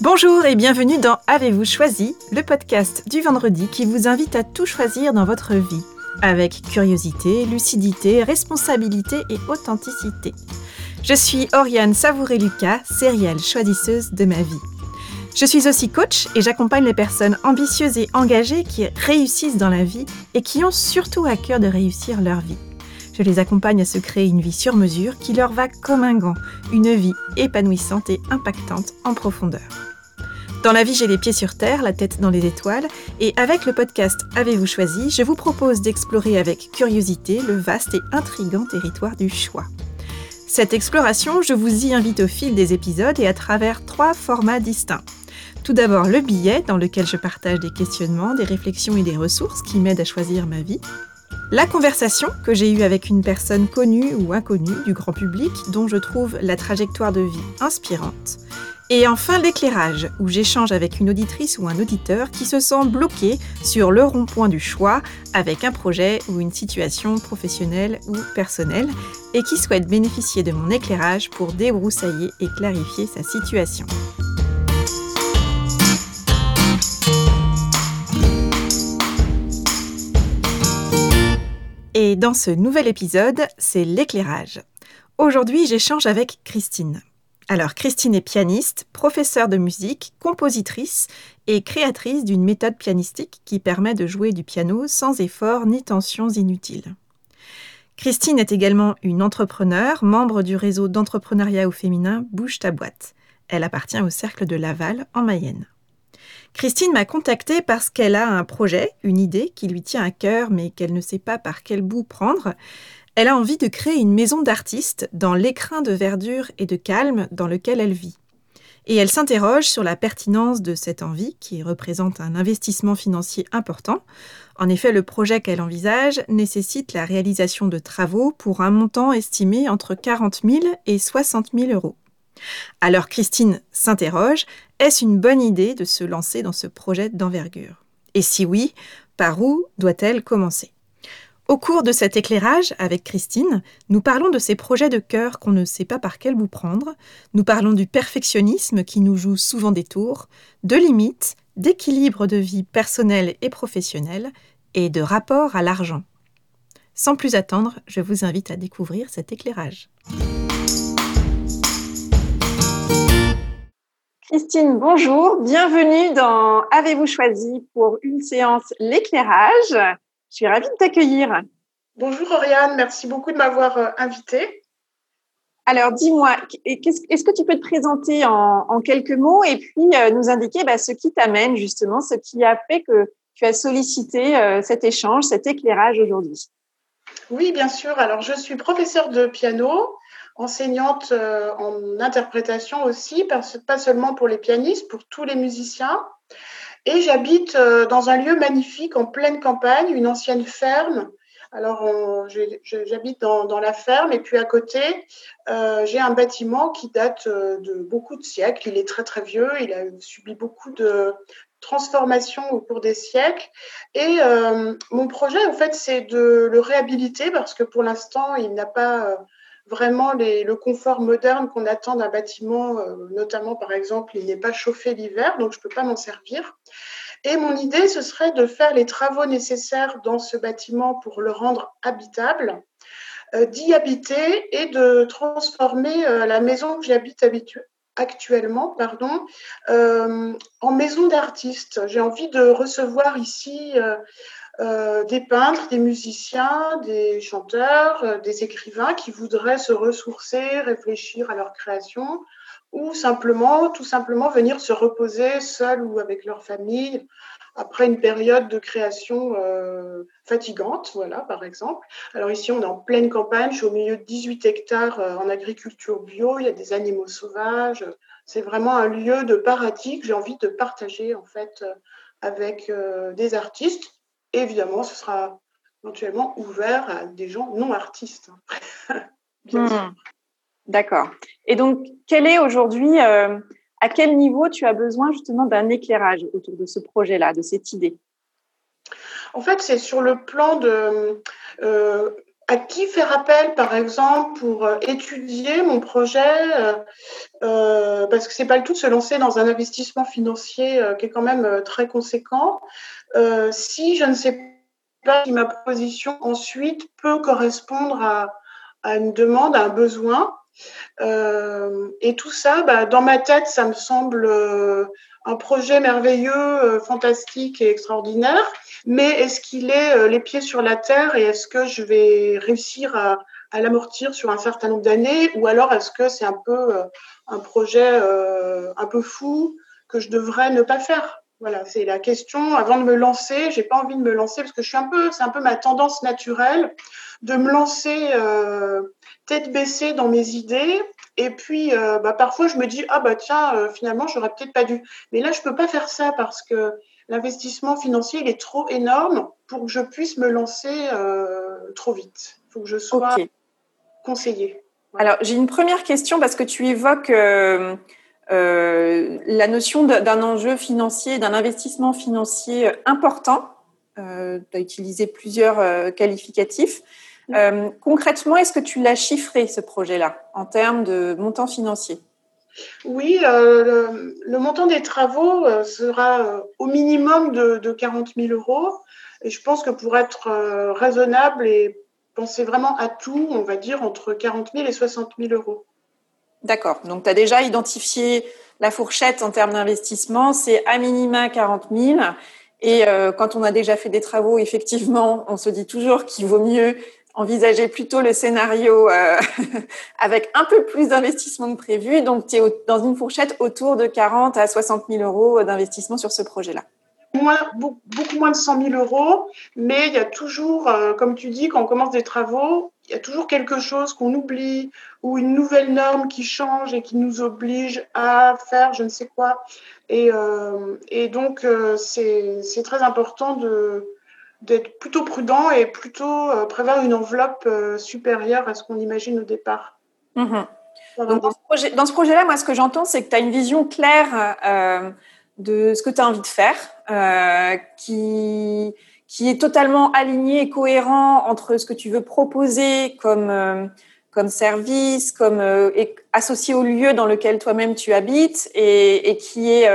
Bonjour et bienvenue dans Avez-vous choisi, le podcast du vendredi qui vous invite à tout choisir dans votre vie, avec curiosité, lucidité, responsabilité et authenticité. Je suis Oriane Savouré-Lucas, sérielle choisisseuse de ma vie. Je suis aussi coach et j'accompagne les personnes ambitieuses et engagées qui réussissent dans la vie et qui ont surtout à cœur de réussir leur vie. Je les accompagne à se créer une vie sur mesure qui leur va comme un gant, une vie épanouissante et impactante en profondeur. Dans la vie, j'ai les pieds sur terre, la tête dans les étoiles, et avec le podcast Avez-vous choisi, je vous propose d'explorer avec curiosité le vaste et intrigant territoire du choix. Cette exploration, je vous y invite au fil des épisodes et à travers trois formats distincts. Tout d'abord le billet dans lequel je partage des questionnements, des réflexions et des ressources qui m'aident à choisir ma vie. La conversation que j'ai eue avec une personne connue ou inconnue du grand public dont je trouve la trajectoire de vie inspirante. Et enfin l'éclairage, où j'échange avec une auditrice ou un auditeur qui se sent bloqué sur le rond-point du choix avec un projet ou une situation professionnelle ou personnelle et qui souhaite bénéficier de mon éclairage pour débroussailler et clarifier sa situation. Et dans ce nouvel épisode, c'est l'éclairage. Aujourd'hui, j'échange avec Christine. Alors, Christine est pianiste, professeure de musique, compositrice et créatrice d'une méthode pianistique qui permet de jouer du piano sans effort ni tensions inutiles. Christine est également une entrepreneure, membre du réseau d'entrepreneuriat au féminin Bouge ta boîte. Elle appartient au Cercle de Laval en Mayenne. Christine m'a contactée parce qu'elle a un projet, une idée qui lui tient à cœur mais qu'elle ne sait pas par quel bout prendre. Elle a envie de créer une maison d'artiste dans l'écrin de verdure et de calme dans lequel elle vit. Et elle s'interroge sur la pertinence de cette envie qui représente un investissement financier important. En effet, le projet qu'elle envisage nécessite la réalisation de travaux pour un montant estimé entre 40 000 et 60 000 euros. Alors Christine s'interroge, est-ce une bonne idée de se lancer dans ce projet d'envergure? Et si oui, par où doit-elle commencer? Au cours de cet éclairage avec Christine, nous parlons de ces projets de cœur qu'on ne sait pas par quel bout prendre, nous parlons du perfectionnisme qui nous joue souvent des tours, de limites, d'équilibre de vie personnelle et professionnelle, et de rapport à l'argent. Sans plus attendre, je vous invite à découvrir cet éclairage. Christine, bonjour. Bienvenue dans Avez-vous choisi pour une séance L'éclairage. Je suis ravie de t'accueillir. Bonjour Oriane, merci beaucoup de m'avoir euh, invitée. Alors dis-moi, est-ce que tu peux te présenter en, quelques mots et puis euh, nous indiquer bah, ce qui t'amène justement, ce qui a fait que tu as sollicité euh, cet échange, cet éclairage aujourd'hui? Oui, bien sûr. Alors je suis professeure de piano enseignante euh, en interprétation aussi, pas seulement pour les pianistes, pour tous les musiciens. Et j'habite euh, dans un lieu magnifique en pleine campagne, une ancienne ferme. Alors, j'habite dans, la ferme et puis à côté, euh, j'ai un bâtiment qui date de beaucoup de siècles. Il est très très vieux, il a subi beaucoup de transformations au cours des siècles. Et mon projet, en fait, c'est de le réhabiliter parce que pour l'instant, il n'a pas vraiment le confort moderne qu'on attend d'un bâtiment, euh, notamment par exemple, il n'est pas chauffé l'hiver, donc je ne peux pas m'en servir. Et mon idée, ce serait de faire les travaux nécessaires dans ce bâtiment pour le rendre habitable, euh, d'y habiter et de transformer euh, la maison que j'habite actuellement pardon, en maison d'artiste. J'ai envie de recevoir ici euh, des peintres, des musiciens, des chanteurs, euh, des écrivains qui voudraient se ressourcer, réfléchir à leur création ou simplement, tout simplement venir se reposer seul ou avec leur famille après une période de création euh, fatigante, voilà, par exemple. Alors ici, on est en pleine campagne, je suis au milieu de 18 hectares en agriculture bio, il y a des animaux sauvages. C'est vraiment un lieu de paradis que j'ai envie de partager, en fait, avec des artistes évidemment, ce sera éventuellement ouvert à des gens non artistes. Hein. Hmm. D'accord. Et donc, quel est aujourd'hui, euh, à quel niveau tu as besoin justement d'un éclairage autour de ce projet-là, de cette idée? En fait, c'est sur le plan de... Euh, à qui faire appel, par exemple, pour euh, étudier mon projet, euh, parce que c'est pas le tout de se lancer dans un investissement financier qui est quand même très conséquent. si je ne sais pas si ma proposition ensuite peut correspondre à, à une demande, à un besoin. Et tout ça, bah, dans ma tête, ça me semble un projet merveilleux, fantastique et extraordinaire. Mais est-ce qu'il est euh, les pieds sur la terre et est-ce que je vais réussir à, l'amortir sur un certain nombre d'années ou alors est-ce que c'est un peu euh, un projet euh, un peu fou que je devrais ne pas faire? Voilà, c'est la question. Avant de me lancer, j'ai pas envie de me lancer parce que je suis un peu, c'est un peu ma tendance naturelle de me lancer tête baissée dans mes idées. Et puis, bah, parfois, je me dis ah bah tiens, finalement, j'aurais peut-être pas dû. Mais là, je peux pas faire ça parce que l'investissement financier il est trop énorme pour que je puisse me lancer euh, trop vite. Il faut que je sois conseillé. conseillée. Alors, j'ai une première question parce que tu évoques euh, euh, la notion d'un enjeu financier, d'un investissement financier important. tu as utilisé plusieurs qualificatifs. concrètement, est-ce que tu l'as chiffré, ce projet-là, en termes de montant financier? Oui, euh, le, montant des travaux euh, sera euh, au minimum de, 40 000 euros. Et je pense que pour être raisonnable et penser vraiment à tout, on va dire entre 40 000 et 60 000 euros. D'accord. Donc, tu as déjà identifié la fourchette en termes d'investissement. C'est à minima 40 000. Et quand on a déjà fait des travaux, effectivement, on se dit toujours qu'il vaut mieux envisager plutôt le scénario euh, avec un peu plus d'investissement que prévu. Donc, tu es dans une fourchette autour de 40 à 60 000 euros d'investissement sur ce projet-là. Moins, beaucoup moins de 100 000 euros, mais il y a toujours, euh, comme tu dis, quand on commence des travaux, il y a toujours quelque chose qu'on oublie ou une nouvelle norme qui change et qui nous oblige à faire je ne sais quoi. Et, euh, et donc, c'est très important d'être plutôt prudent et plutôt euh, prévoir une enveloppe euh, supérieure à ce qu'on imagine au départ. Mhm. dans ce projet-là, moi, ce que j'entends, c'est que tu as une vision claire euh, de ce que tu as envie de faire, qui, qui est totalement aligné et cohérent entre ce que tu veux proposer comme, comme service, comme associé au lieu dans lequel toi-même tu habites et, et qui est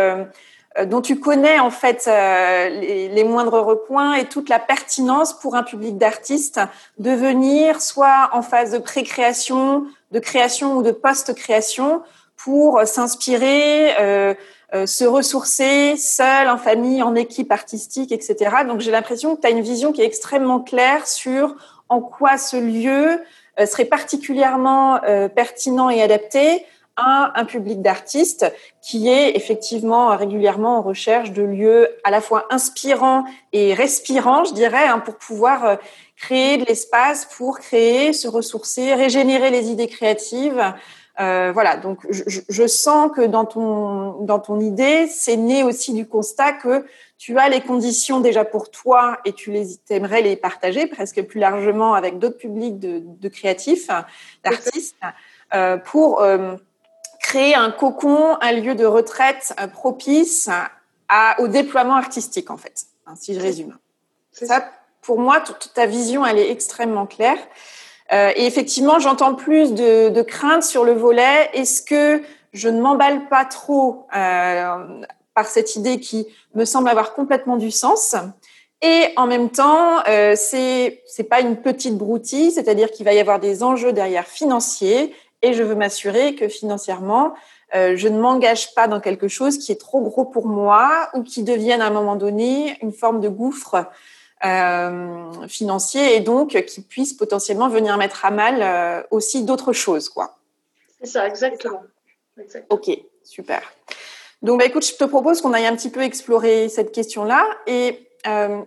euh, dont tu connais en fait euh, les, moindres recoins et toute la pertinence pour un public d'artistes de venir soit en phase de pré-création, de création ou de post-création pour s'inspirer, euh, se ressourcer seul, en famille, en équipe artistique, etc. Donc j'ai l'impression que tu as une vision qui est extrêmement claire sur en quoi ce lieu serait particulièrement pertinent et adapté un public d'artistes qui est effectivement régulièrement en recherche de lieux à la fois inspirants et respirants, je dirais, hein, pour pouvoir euh, créer de l'espace pour créer, se ressourcer, régénérer les idées créatives. Euh, voilà, donc je, sens que dans ton dans ton idée, c'est né aussi du constat que tu as les conditions déjà pour toi et tu les aimerais les partager presque plus largement avec d'autres publics de, créatifs, d'artistes, euh, pour créer un cocon, un lieu de retraite euh, propice à, au déploiement artistique, en fait, hein, si je résume. Ça, pour moi, toute ta vision, elle est extrêmement claire. Euh, et effectivement, j'entends plus de, de crainte sur le volet. Est-ce que je ne m'emballe pas trop euh, par cette idée qui me semble avoir complètement du sens? Et en même temps, euh, c'est c'est pas une petite broutille, c'est-à-dire qu'il va y avoir des enjeux derrière financiers et je veux m'assurer que financièrement, euh, je ne m'engage pas dans quelque chose qui est trop gros pour moi ou qui devienne à un moment donné une forme de gouffre euh, financier et donc qui puisse potentiellement venir mettre à mal euh, aussi d'autres choses, quoi. C'est ça, exactement. Ok, super. Donc, bah, écoute, je te propose qu'on aille un petit peu explorer cette question-là et euh,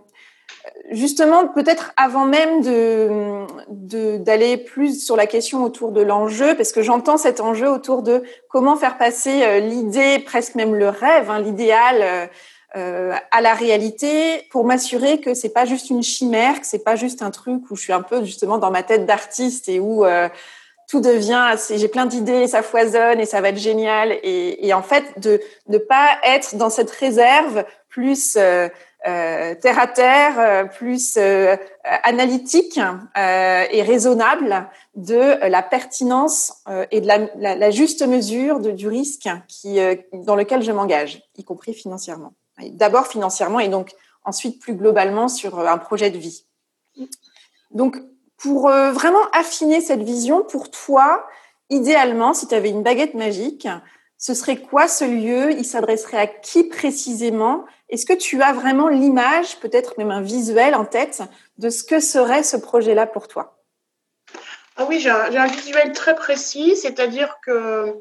justement, peut-être avant même de, d'aller plus sur la question autour de l'enjeu, parce que j'entends cet enjeu autour de comment faire passer euh, l'idée, presque même le rêve, hein, l'idéal euh, euh, à la réalité, pour m'assurer que c'est pas juste une chimère, que c'est pas juste un truc où je suis un peu justement dans ma tête d'artiste et où tout devient, j'ai plein d'idées, ça foisonne et ça va être génial. Et, et en fait, de ne pas être dans cette réserve plus terre à terre, plus analytique et raisonnable de la pertinence et de la, juste mesure de, du risque qui, dans lequel je m'engage, y compris financièrement. D'abord financièrement et donc ensuite plus globalement sur un projet de vie. Donc, pour vraiment affiner cette vision, pour toi, idéalement, si tu avais une baguette magique, ce serait quoi ce lieu? Il s'adresserait à qui précisément? Est-ce que tu as vraiment l'image, peut-être même un visuel en tête, de ce que serait ce projet-là pour toi? Ah oui, j'ai un, visuel très précis, c'est-à-dire que,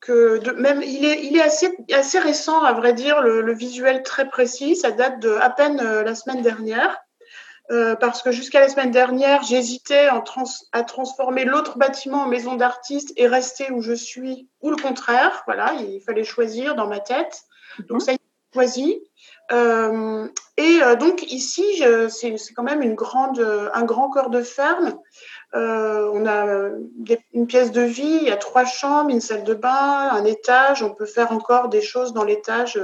que même il est, il est assez, assez récent, à vrai dire, le, visuel très précis. Ça date de à peine euh, la semaine dernière. Euh, parce que jusqu'à la semaine dernière, j'hésitais à transformer l'autre bâtiment en maison d'artiste et rester où je suis, ou le contraire. Voilà, il fallait choisir dans ma tête. Donc mhm. ça, a été choisi. Euh, et euh, donc ici, c'est quand même une grande, un grand corps de ferme. On a une pièce de vie, il y a trois chambres, une salle de bain, un étage. On peut faire encore des choses dans l'étage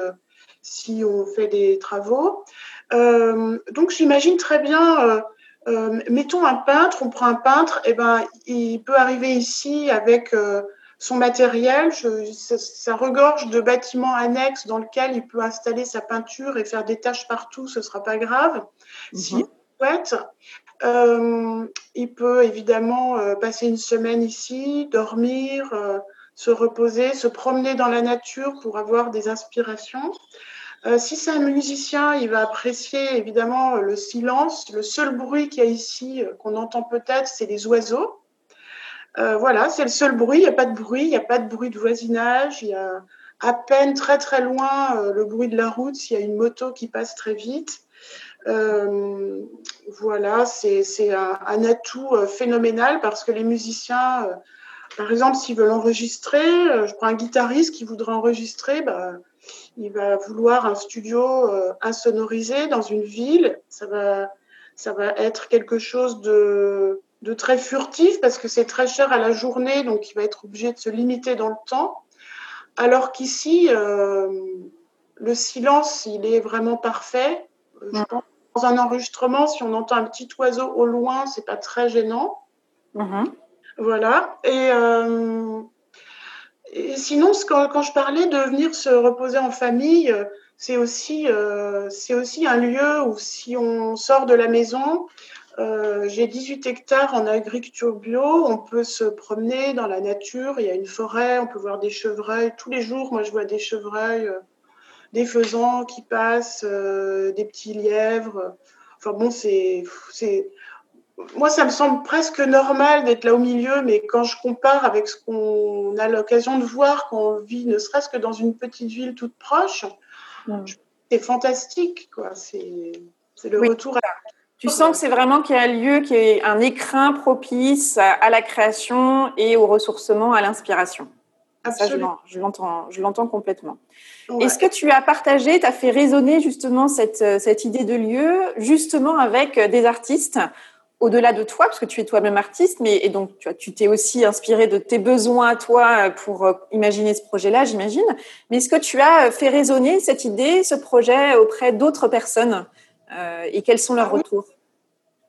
si on fait des travaux. Euh, donc j'imagine très bien, euh, euh, mettons un peintre, on prend un peintre, et eh ben il peut arriver ici avec son matériel, ça, regorge de bâtiments annexes dans lesquels il peut installer sa peinture et faire des tâches partout, ce sera pas grave. Mhm. S'il souhaite, il peut évidemment passer une semaine ici, dormir, se reposer, se promener dans la nature pour avoir des inspirations. Euh, si c'est un musicien, il va apprécier évidemment le silence. Le seul bruit qu'il y a ici, euh, qu'on entend peut-être, c'est les oiseaux. Euh, voilà, c'est le seul bruit. Il n'y a pas de bruit, il n'y a pas de bruit de voisinage. Il y a à peine très très loin le bruit de la route s'il y a une moto qui passe très vite. Voilà, c'est un, un, atout phénoménal parce que les musiciens, par exemple, s'ils veulent enregistrer, je prends un guitariste qui voudrait enregistrer, bah, il va vouloir un studio euh, insonorisé dans une ville. Ça va, ça va être quelque chose de, de très furtif parce que c'est très cher à la journée, donc il va être obligé de se limiter dans le temps. Alors qu'ici, euh, le silence, il est vraiment parfait. Je pense dans un enregistrement, si on entend un petit oiseau au loin, c'est pas très gênant. Mm-hmm. Voilà. Et euh, et sinon, quand, je parlais de venir se reposer en famille, c'est aussi, euh, c'est aussi un lieu où si on sort de la maison, euh, j'ai 18 hectares en agriculture bio, on peut se promener dans la nature, il y a une forêt, on peut voir des chevreuils. Tous les jours, moi, je vois des chevreuils, des faisans qui passent, des petits lièvres. Enfin bon, c'est moi, ça me semble presque normal d'être là au milieu, mais quand je compare avec ce qu'on a l'occasion de voir quand on vit, ne serait-ce que dans une petite ville toute proche, c'est fantastique. C'est le retour à tu sens que c'est vraiment qu'il y a un lieu qui est un écrin propice à la création et au ressourcement, à l'inspiration. Absolument. je l'entends, je Est-ce que tu as partagé, tu as fait résonner justement cette, cette idée de lieu, justement avec des artistes au-delà de toi, parce que tu es toi-même artiste, mais et donc tu t'es aussi inspiré de tes besoins à toi pour euh, imaginer ce projet-là, j'imagine. Mais est-ce que tu as fait résonner cette idée, ce projet auprès d'autres personnes euh, et quels sont leurs ah retours?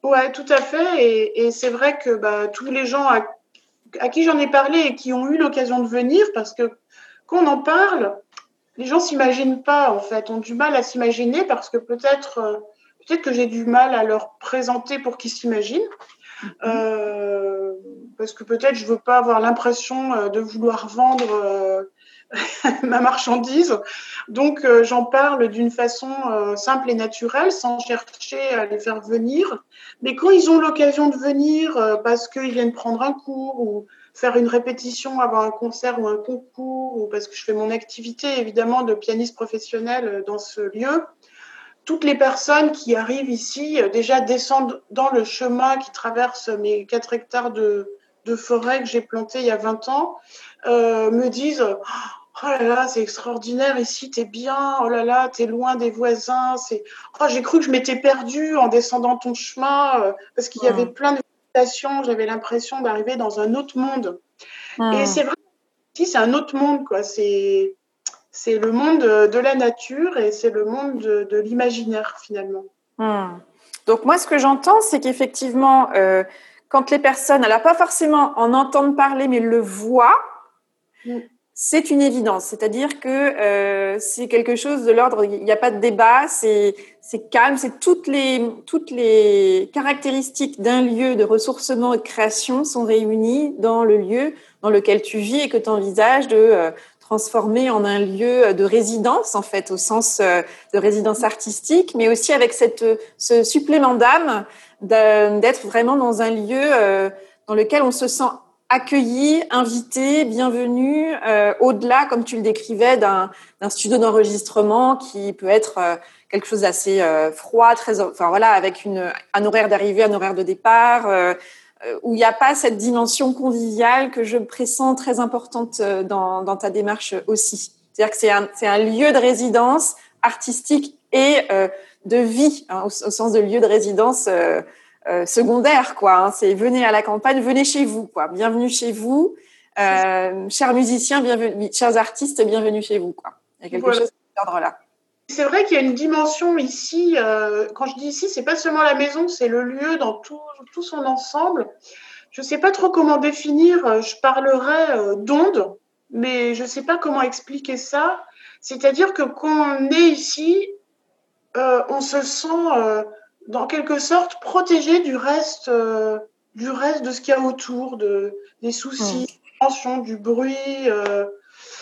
Ouais, tout à fait. Et, c'est vrai que bah, tous les gens à, qui j'en ai parlé et qui ont eu l'occasion de venir, parce que quand on en parle, les gens s'imaginent pas en fait, ont du mal à s'imaginer parce que peut-être euh, peut-être que j'ai du mal à leur présenter pour qu'ils s'imaginent. Mhm. Euh, parce que peut-être je veux pas avoir l'impression euh, de vouloir vendre euh, ma marchandise. Donc j'en parle d'une façon simple et naturelle, sans chercher à les faire venir. Mais quand ils ont l'occasion de venir parce qu'ils viennent prendre un cours ou faire une répétition avant un concert ou un concours, ou parce que je fais mon activité évidemment de pianiste professionnel dans ce lieu, toutes les personnes qui arrivent ici euh, déjà descendent dans le chemin qui traverse mes 4 hectares de, forêt que j'ai planté il y a 20 ans, euh, me disent Oh là là, c'est extraordinaire ici, t'es bien, oh là là, t'es loin des voisins, c'est oh, j'ai cru que je m'étais perdue en descendant ton chemin euh, parce qu'il y avait plein de j'avais l'impression d'arriver dans un autre monde. Et c'est vrai, ici c'est un autre monde, quoi, c'est c'est le monde de la nature et c'est le monde de, l'imaginaire finalement. Hmm. Donc moi, ce que j'entends, c'est qu'effectivement, euh, quand les personnes, alors pas forcément en entendent parler, mais le voient, mm. C'est une évidence. C'est-à-dire que euh, c'est quelque chose de l'ordre, il n'y a pas de débat, c'est calme, c'est toutes les, toutes les caractéristiques d'un lieu de ressourcement et de création sont réunies dans le lieu dans lequel tu vis et que tu envisages de euh, transformer en un lieu de résidence, en fait, au sens euh, de résidence artistique, mais aussi avec cette, ce supplément d'âme d'être vraiment dans un lieu euh, dans lequel on se sent accueilli, invité, bienvenu, euh, au-delà, comme tu le décrivais, d'un studio d'enregistrement qui peut être quelque chose d'assez froid, très, enfin voilà, avec une, un horaire d'arrivée, un horaire de départ, euh, où il n'y a pas cette dimension conviviale que je pressens très importante euh, dans, dans ta démarche aussi. C'est-à-dire que c'est un, un lieu de résidence artistique et euh, de vie, hein, au, sens de lieu de résidence euh, euh, secondaire, quoi. Hein. C'est venez à la campagne, venez chez vous, quoi. Bienvenue chez vous, chers musiciens, bienvenue, chers artistes, bienvenue chez vous, quoi. Il y a quelque chose de l'ordre là. C'est vrai qu'il y a une dimension ici. Euh, quand je dis ici, c'est pas seulement la maison, c'est le lieu dans tout, tout son ensemble. Je ne sais pas trop comment définir. Euh, je parlerai euh, d'onde, mais je ne sais pas comment expliquer ça. C'est-à-dire que quand on est ici, euh, on se sent euh, dans quelque sorte protégé du reste, euh, du reste de ce qu'il y a autour, de, des soucis, mmh. tensions, du bruit.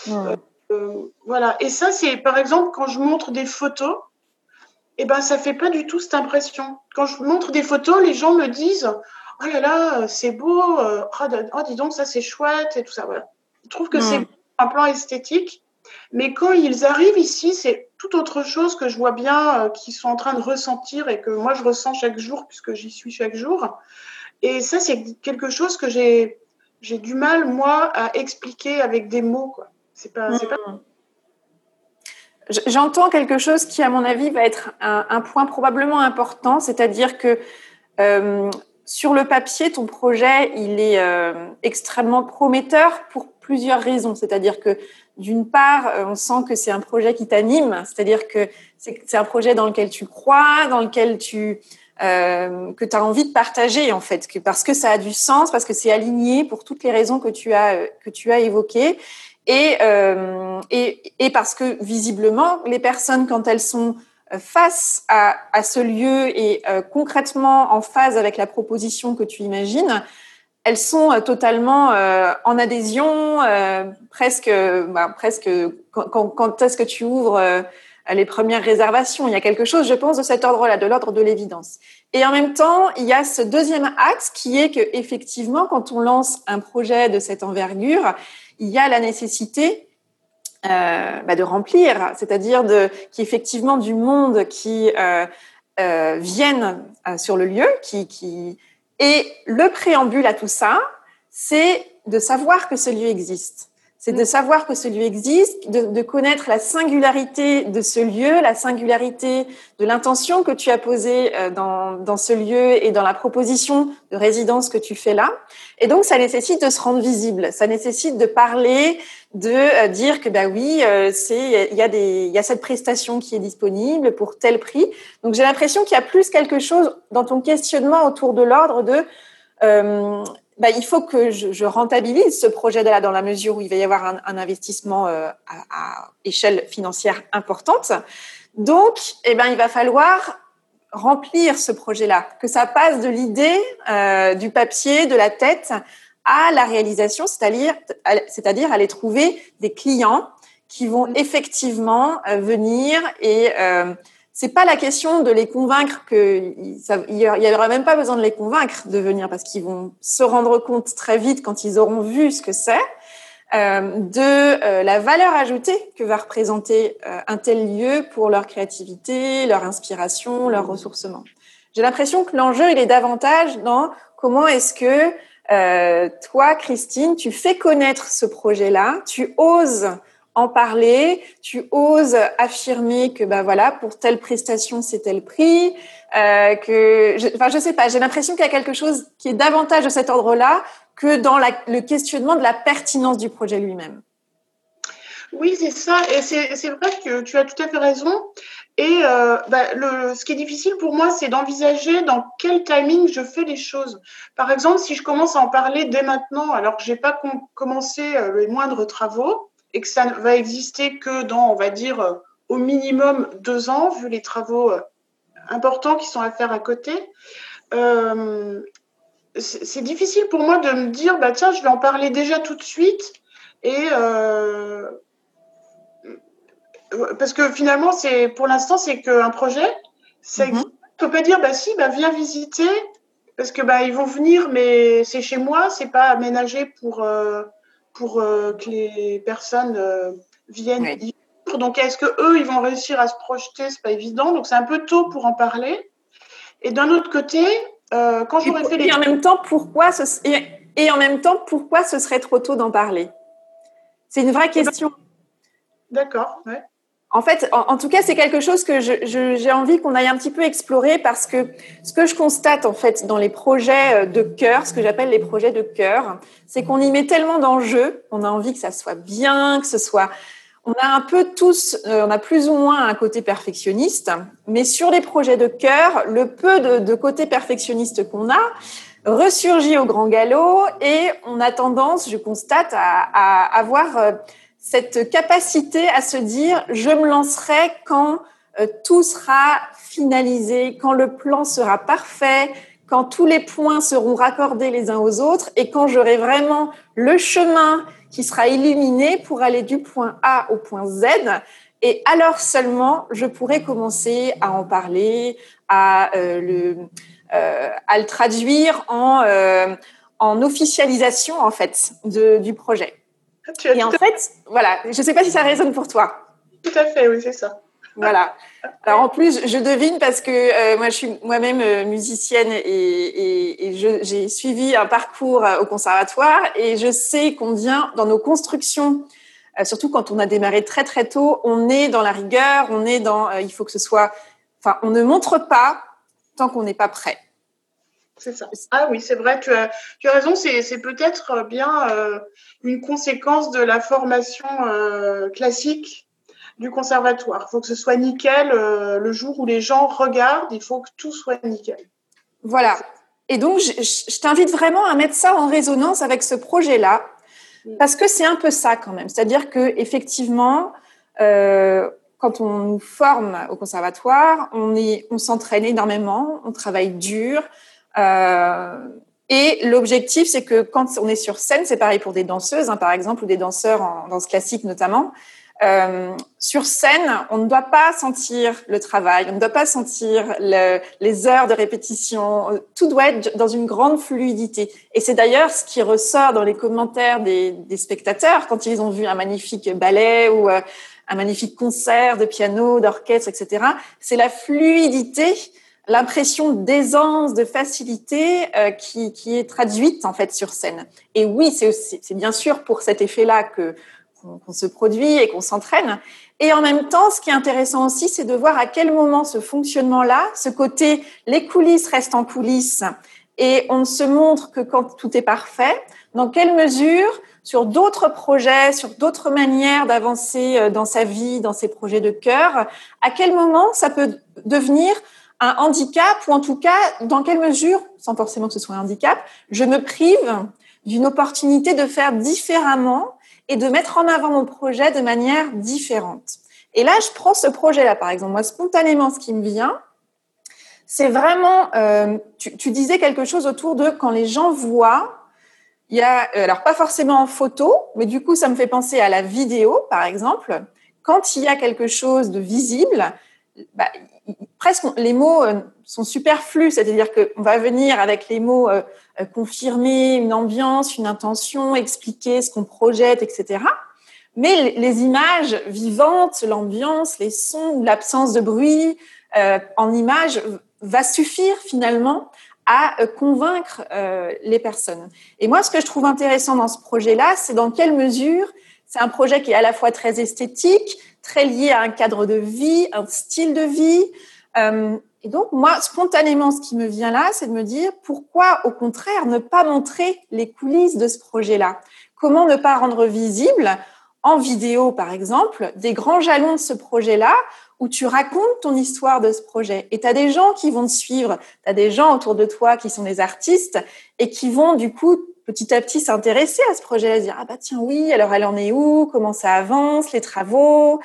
Mmh. Euh, voilà. Et ça, c'est par exemple quand je montre des photos, et eh ben ça fait pas du tout cette impression. Quand je montre des photos, les gens me disent oh là là, c'est beau, euh, oh, oh, dis donc ça c'est chouette et tout ça. Voilà. Ils trouvent que c'est un plan esthétique, mais quand ils arrivent ici, c'est tout autre chose que je vois bien euh, qu'ils sont en train de ressentir et que moi je ressens chaque jour puisque j'y suis chaque jour. Et ça, c'est quelque chose que j'ai j'ai du mal moi à expliquer avec des mots. C'est pas. Hmm. J'entends quelque chose qui, à mon avis, va être un, un point probablement important, c'est-à-dire que euh, sur le papier, ton projet, il est euh, extrêmement prometteur pour plusieurs raisons. C'est-à-dire que, d'une part, euh, on sent que c'est un projet qui t'anime, c'est-à-dire que c'est un projet dans lequel tu crois, dans lequel tu euh, que tu as envie de partager en fait, parce que ça a du sens, parce que c'est aligné pour toutes les raisons que tu as que tu as évoquées. Et, euh, et, et, parce que visiblement, les personnes, quand elles sont euh, face à, à ce lieu et euh, concrètement en phase avec la proposition que tu imagines, elles sont euh, totalement euh, en adhésion, presque, bah, presque. Quand, quand est-ce que tu ouvres les premières réservations? Il y a quelque chose, je pense, de cet ordre-là, de l'ordre de l'évidence. Et en même temps, il y a ce deuxième axe qui est que effectivement, quand on lance un projet de cette envergure, il y a la nécessité euh, bah, de remplir, c'est-à-dire de qu'effectivement du monde qui euh, euh, vienne euh, sur le lieu, qui, qui et le préambule à tout ça, c'est de savoir que ce lieu existe c'est de savoir que ce lieu existe, de, de, connaître la singularité de ce lieu, la singularité de l'intention que tu as posée euh, dans, dans ce lieu et dans la proposition de résidence que tu fais là. Et donc, ça nécessite de se rendre visible. Ça nécessite de parler, de euh, dire que bah oui, euh, c'est il y a des il y a cette prestation qui est disponible pour tel prix. Donc, j'ai l'impression qu'il y a plus quelque chose dans ton questionnement autour de l'ordre de euh, bah, il faut que je, je rentabilise ce projet-là dans la mesure où il va y avoir un, un investissement euh, à, à, échelle financière importante. Donc, eh ben, il va falloir remplir ce projet-là, que ça passe de l'idée, euh, du papier, de la tête, à la réalisation, c'est-à-dire, aller trouver des clients qui vont effectivement euh, venir et euh, c'est pas la question de les convaincre que il y aura même pas besoin de les convaincre de venir parce qu'ils vont se rendre compte très vite quand ils auront vu ce que c'est euh, de euh, la valeur ajoutée que va représenter euh, un tel lieu pour leur créativité, leur inspiration, leur ressourcement. J'ai l'impression que l'enjeu il est davantage dans comment est-ce que toi, Christine, tu fais connaître ce projet-là, tu oses en parler, tu oses affirmer que bah voilà pour telle prestation c'est tel prix, euh, que je, enfin je sais pas, j'ai l'impression qu'il y a quelque chose qui est davantage de cet ordre-là que dans le questionnement de la pertinence du projet lui-même. Oui, c'est ça. Et c'est vrai que tu as tout à fait raison. Et euh, bah, le, ce qui est difficile pour moi, c'est d'envisager dans quel timing je fais les choses. Par exemple, si je commence à en parler dès maintenant, alors que je n'ai pas commencé euh, les moindres travaux et que ça ne va exister que dans, on va dire, euh, au minimum deux ans, vu les travaux importants qui sont à faire à côté, euh, c'est difficile pour moi de me dire, bah tiens, je vais en parler déjà tout de suite et euh, parce que finalement, c'est pour l'instant, c'est qu'un projet. Ça mm peut pas dire, bah si, bah viens visiter, parce que bah ils vont venir, mais c'est chez moi, c'est pas aménagé pour euh, pour euh, que les personnes euh, viennent y vivre. Donc est-ce que eux, ils vont réussir à se projeter? C'est pas évident. Donc c'est un peu tôt pour en parler. Et d'un autre côté, quand j'aurais fait les et en même temps, pourquoi ce... et en même temps, pourquoi ce serait trop tôt d'en parler? C'est une vraie question. D'accord. Ouais. En fait, en, tout cas, c'est quelque chose que j'ai envie qu'on aille un petit peu explorer parce que ce que je constate en fait dans les projets euh, de cœur, ce que j'appelle les projets de cœur, c'est qu'on y met tellement d'enjeux, on a envie que ça soit bien, que ce soit on a un peu tous, euh, on a plus ou moins un côté perfectionniste, mais sur les projets de cœur, le peu de, de côté perfectionniste qu'on a ressurgit au grand galop et on a tendance, je constate, à, à avoir euh, cette capacité à se dire je me lancerai quand euh, tout sera finalisé, quand le plan sera parfait, quand tous les points seront raccordés les uns aux autres et quand j'aurai vraiment le chemin qui sera illuminé pour aller du point A au point Z. Et alors seulement, je pourrai commencer à en parler, à, euh, le, euh, le traduire en, en officialisation en fait du projet. Et en fait, voilà, je ne sais pas si ça résonne pour toi. Tout à fait, oui, c'est ça. Voilà. Alors en plus, je devine parce que euh, moi, je suis moi-même euh, musicienne et, et, et j'ai suivi un parcours euh, au conservatoire et je sais combien dans nos constructions, surtout quand on a démarré très très tôt, on est dans la rigueur, on est dans, il faut que ce soit, enfin, on ne montre pas tant qu'on n'est pas prêt. C'est ça. Ah oui, c'est vrai, tu as, tu as raison, c'est peut-être bien euh, une conséquence de la formation euh, classique du conservatoire. Il faut que ce soit nickel euh, le jour où les gens regardent, il faut que tout soit nickel. Voilà. Et donc, je, je t'invite vraiment à mettre ça en résonance avec ce projet-là, mm. parce que c'est un peu ça quand même. C'est-à-dire que effectivement, quand on nous forme au conservatoire, on est, on s'entraîne énormément, on travaille dur. Euh, et l'objectif, c'est que quand on est sur scène, c'est pareil pour des danseuses, hein, par exemple, ou des danseurs en danse classique notamment. Euh, sur scène, on ne doit pas sentir le travail, on ne doit pas sentir le, les heures de répétition. Tout doit être dans une grande fluidité. Et c'est d'ailleurs ce qui ressort dans les commentaires des, des, spectateurs quand ils ont vu un magnifique ballet ou euh, un magnifique concert de piano, d'orchestre, etc. C'est la fluidité l'impression d'aisance, de facilité euh, qui, qui, est traduite en fait sur scène. Et oui, c'est bien sûr pour cet effet-là que qu'on se produit et qu'on s'entraîne. Et en même temps, ce qui est intéressant aussi, c'est de voir à quel moment ce fonctionnement-là, ce côté, les coulisses restent en coulisses et on ne se montre que quand tout est parfait, dans quelle mesure, sur d'autres projets, sur d'autres manières d'avancer euh, dans sa vie, dans ses projets de cœur, à quel moment ça peut devenir un handicap ou en tout cas dans quelle mesure, sans forcément que ce soit un handicap, je me prive d'une opportunité de faire différemment et de mettre en avant mon projet de manière différente. Et là, je prends ce projet-là, par exemple. Moi, spontanément, ce qui me vient, c'est vraiment, euh, tu, tu, disais quelque chose autour de quand les gens voient, il y a, euh, alors pas forcément en photo, mais du coup, ça me fait penser à la vidéo, par exemple. Quand il y a quelque chose de visible, bah, presque les mots euh, sont superflus, c'est-à-dire qu'on va venir avec les mots euh, euh, confirmer une ambiance, une intention, expliquer ce qu'on projette, etc. Mais les images vivantes, l'ambiance, les sons, l'absence de bruit en images va suffire finalement à convaincre les personnes. Et moi, ce que je trouve intéressant dans ce projet-là, c'est dans quelle mesure c'est un projet qui est à la fois très esthétique, très lié à un cadre de vie, un style de vie, euh, et donc, moi, spontanément, ce qui me vient là, c'est de me dire pourquoi, au contraire, ne pas montrer les coulisses de ce projet-là? Comment ne pas rendre visible en vidéo, par exemple, des grands jalons de ce projet-là où tu racontes ton histoire de ce projet? Et tu as des gens qui vont te suivre, tu as des gens autour de toi qui sont des artistes et qui vont du coup petit à petit s'intéresser à ce projet-là, dire ah bah tiens oui, alors elle en est où, comment ça avance, les travaux,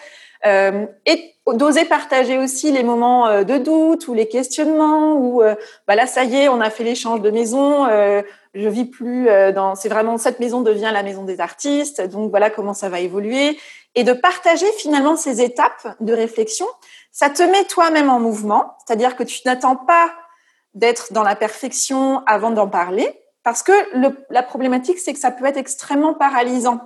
euh, et d'oser partager aussi les moments euh, de doute ou les questionnements ou euh, bah là ça y est, on a fait l'échange de maison, euh, je vis plus dans, c'est vraiment cette maison devient la maison des artistes, donc voilà comment ça va évoluer. Et de partager finalement ces étapes de réflexion, ça te met toi-même en mouvement, c'est-à-dire que tu n'attends pas d'être dans la perfection avant d'en parler, parce que la problématique, c'est que ça peut être extrêmement paralysant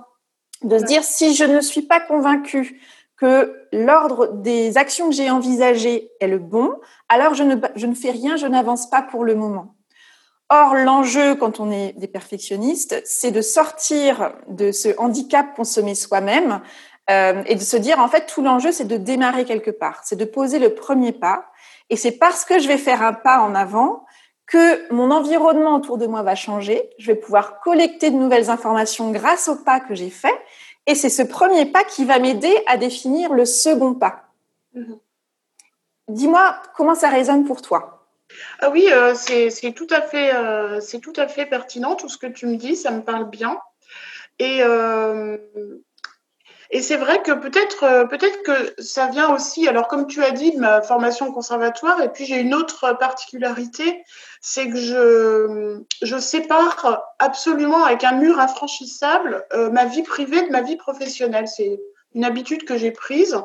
de se dire si je ne suis pas convaincue que l'ordre des actions que j'ai envisagées est le bon, alors je ne, je ne fais rien, je n'avance pas pour le moment. Or, l'enjeu, quand on est des perfectionnistes, c'est de sortir de ce handicap qu'on se met soi-même euh, et de se dire, en fait, tout l'enjeu, c'est de démarrer quelque part, c'est de poser le premier pas. Et c'est parce que je vais faire un pas en avant que mon environnement autour de moi va changer. Je vais pouvoir collecter de nouvelles informations grâce au pas que j'ai fait. Et c'est ce premier pas qui va m'aider à définir le second pas. Mhm. Dis-moi comment ça résonne pour toi? Ah oui, euh, c'est tout à fait, euh, c'est tout à fait pertinent tout ce que tu me dis, ça me parle bien. Et euh, et c'est vrai que peut-être euh, peut-être que ça vient aussi, alors comme tu as dit, de ma formation au conservatoire, et puis j'ai une autre particularité, c'est que je, je sépare absolument avec un mur infranchissable euh, ma vie privée de ma vie professionnelle. C'est une habitude que j'ai prise.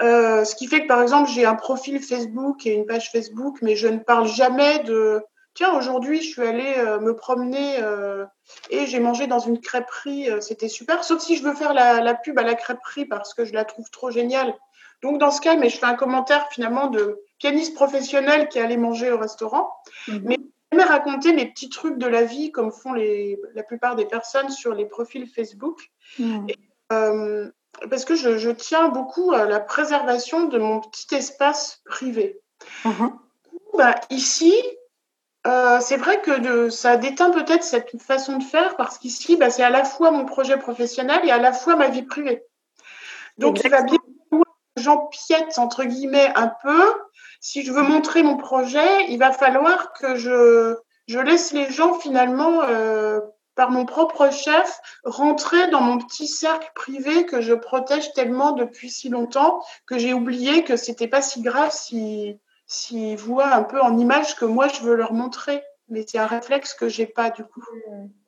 Euh, ce qui fait que, par exemple, j'ai un profil Facebook et une page Facebook, mais je ne parle jamais de, Tiens, aujourd'hui, je suis allée euh, me promener euh, et j'ai mangé dans une crêperie. Euh, c'était super. Sauf si je veux faire la, pub à la crêperie parce que je la trouve trop géniale. Donc, dans ce cas, mais je fais un commentaire finalement de pianiste professionnel qui allait manger au restaurant. Mhm. Mais jamais raconter les petits trucs de la vie comme font les, la plupart des personnes sur les profils Facebook. Mhm. parce que je, tiens beaucoup à la préservation de mon petit espace privé. Mhm. Bah, ici, euh, c'est vrai que ça déteint peut-être cette façon de faire parce qu'ici, bah, c'est à la fois mon projet professionnel et à la fois ma vie privée. Donc, il va bien j'empiète entre guillemets un peu. Si je veux montrer mon projet, il va falloir que je, je laisse les gens finalement, euh, par mon propre chef, rentrer dans mon petit cercle privé que je protège tellement depuis si longtemps que j'ai oublié que c'était pas si grave si s'ils voient un peu en image que moi je veux leur montrer. Mais c'est un réflexe que j'ai pas du coup.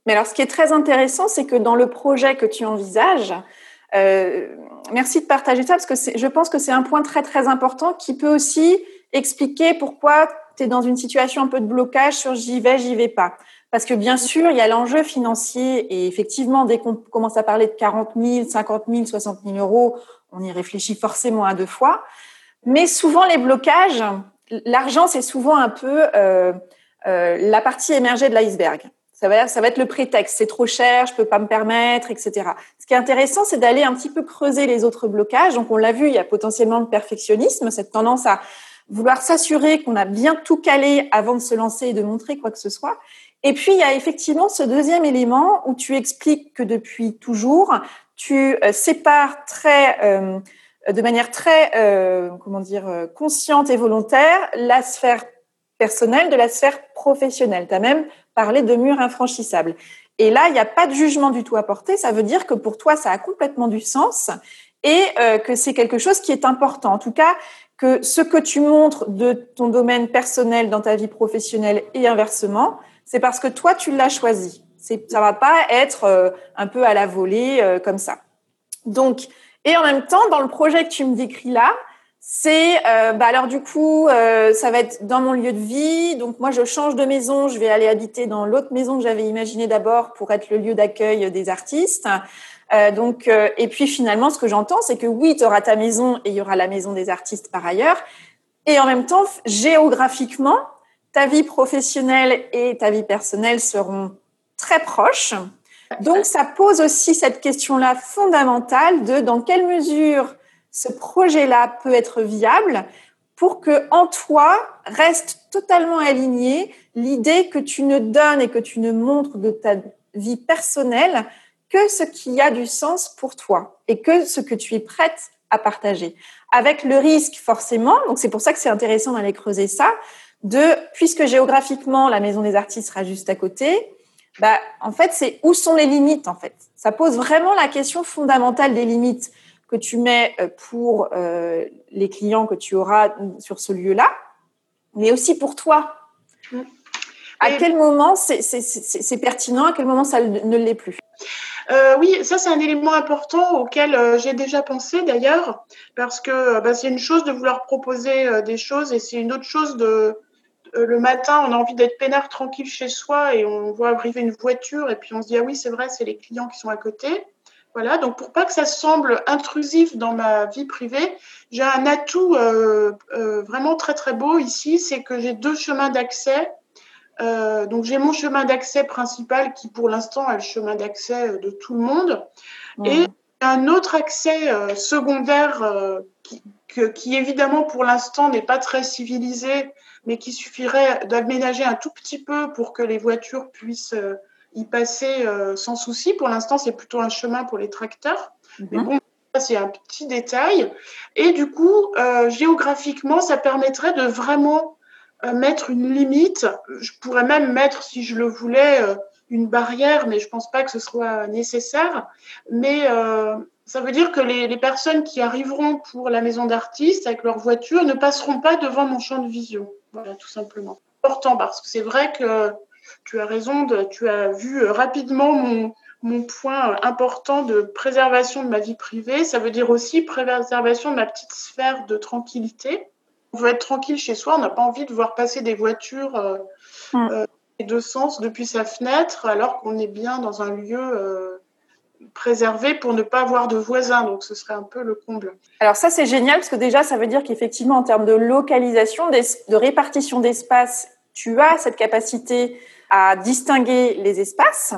Mais alors, ce qui est très intéressant, c'est que dans le projet que tu envisages, euh, merci de partager ça parce que je pense que c'est un point très très important qui peut aussi expliquer pourquoi tu es dans une situation un peu de blocage sur j'y vais, j'y vais pas. Parce que bien sûr, il y a l'enjeu financier et effectivement, dès qu'on commence à parler de 40 000, 50 000, 60 000 euros, on y réfléchit forcément à deux fois. Mais souvent, les blocages, l'argent, c'est souvent un peu euh, euh, la partie émergée de l'iceberg. Ça va, ça va être le prétexte. C'est trop cher, je peux pas me permettre, etc. Ce qui est intéressant, c'est d'aller un petit peu creuser les autres blocages. Donc, on l'a vu, il y a potentiellement le perfectionnisme, cette tendance à vouloir s'assurer qu'on a bien tout calé avant de se lancer et de montrer quoi que ce soit. Et puis, il y a effectivement ce deuxième élément où tu expliques que depuis toujours, tu euh, sépares très euh, de manière très, euh, comment dire, euh, consciente et volontaire la sphère personnelle de la sphère professionnelle. Tu as même parlé de murs infranchissables. Et là, il n'y a pas de jugement du tout à porter. Ça veut dire que pour toi, ça a complètement du sens et euh, que c'est quelque chose qui est important. En tout cas, que ce que tu montres de ton domaine personnel dans ta vie professionnelle et inversement, c'est parce que toi, tu l'as choisi. Ça va pas être euh, un peu à la volée comme ça. Donc, et en même temps, dans le projet que tu me décris là, c'est euh, bah alors du coup, euh, ça va être dans mon lieu de vie. Donc moi, je change de maison, je vais aller habiter dans l'autre maison que j'avais imaginée d'abord pour être le lieu d'accueil des artistes. Euh, donc et puis finalement, ce que j'entends, c'est que oui, tu auras ta maison et il y aura la maison des artistes par ailleurs. Et en même temps, géographiquement, ta vie professionnelle et ta vie personnelle seront très proches. Donc, ça pose aussi cette question-là fondamentale de dans quelle mesure ce projet-là peut être viable pour que en toi reste totalement alignée l'idée que tu ne donnes et que tu ne montres de ta vie personnelle que ce qui a du sens pour toi et que ce que tu es prête à partager. Avec le risque, forcément, donc c'est pour ça que c'est intéressant d'aller creuser ça, de, puisque géographiquement, la maison des artistes sera juste à côté, bah, en fait, c'est où sont les limites, en fait? Ça pose vraiment la question fondamentale des limites que tu mets euh, pour euh, les clients que tu auras sur ce lieu-là, mais aussi pour toi. Mm. À quel moment c'est pertinent, à quel moment ça ne l'est plus? Euh, oui, ça c'est un élément important auquel euh, j'ai déjà pensé d'ailleurs, parce que bah, c'est une chose de vouloir proposer des choses et c'est une autre chose de le matin, on a envie d'être peinard tranquille chez soi et on voit arriver une voiture et puis on se dit ah oui c'est vrai c'est les clients qui sont à côté. Voilà, donc pour pas que ça semble intrusif dans ma vie privée, j'ai un atout vraiment très très beau ici, c'est que j'ai deux chemins d'accès euh, donc j'ai mon chemin d'accès principal qui pour l'instant est le chemin d'accès euh, de tout le monde. Et un autre accès euh, secondaire qui, qui, évidemment pour l'instant n'est pas très civilisé, mais qui suffirait d'aménager un tout petit peu pour que les voitures puissent y passer sans souci. Pour l'instant c'est plutôt un chemin pour les tracteurs. Mais mhm. bon, c'est un petit détail. Et du coup, géographiquement, ça permettrait de vraiment mettre une limite. Je pourrais même mettre, si je le voulais, euh, une barrière, mais je pense pas que ce soit nécessaire. Mais euh, ça veut dire que les, les, personnes qui arriveront pour la maison d'artistes avec leur voiture ne passeront pas devant mon champ de vision. Voilà, tout simplement. Important parce que c'est vrai que tu as raison, de, tu as vu rapidement mon, mon point important de préservation de ma vie privée. Ça veut dire aussi préservation de ma petite sphère de tranquillité on veut être tranquille chez soi, on n'a pas envie de voir passer des voitures euh, mm. euh, deux sens depuis sa fenêtre, alors qu'on est bien dans un lieu euh, préservé pour ne pas avoir de voisins. Donc, ce serait un peu le comble. Alors ça, c'est génial parce que déjà, ça veut dire qu'effectivement, en termes de localisation, de répartition d'espace, tu as cette capacité à distinguer les espaces.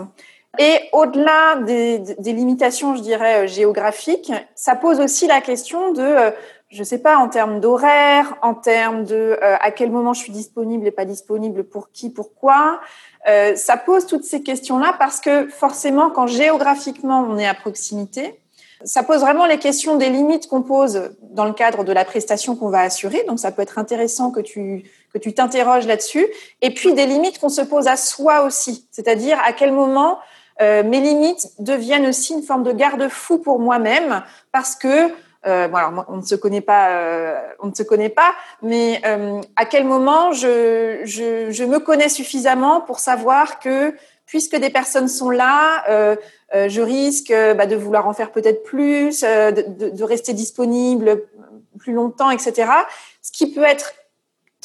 Et au-delà des, des, limitations, je dirais, géographiques, ça pose aussi la question de je sais pas, en termes d'horaire, en termes de euh, à quel moment je suis disponible et pas disponible, pour qui, pourquoi. Euh, ça pose toutes ces questions-là parce que forcément, quand géographiquement on est à proximité, ça pose vraiment les questions des limites qu'on pose dans le cadre de la prestation qu'on va assurer. Donc, ça peut être intéressant que tu que tu t'interroges là-dessus. Et puis des limites qu'on se pose à soi aussi, c'est-à-dire à quel moment euh, mes limites deviennent aussi une forme de garde-fou pour moi-même parce que euh, on ne se connaît pas, euh, on ne se connaît pas, mais euh, à quel moment je, je, me connais suffisamment pour savoir que puisque des personnes sont là, je risque bah, de vouloir en faire peut-être plus, de, de, rester disponible plus longtemps, etc. Ce qui peut être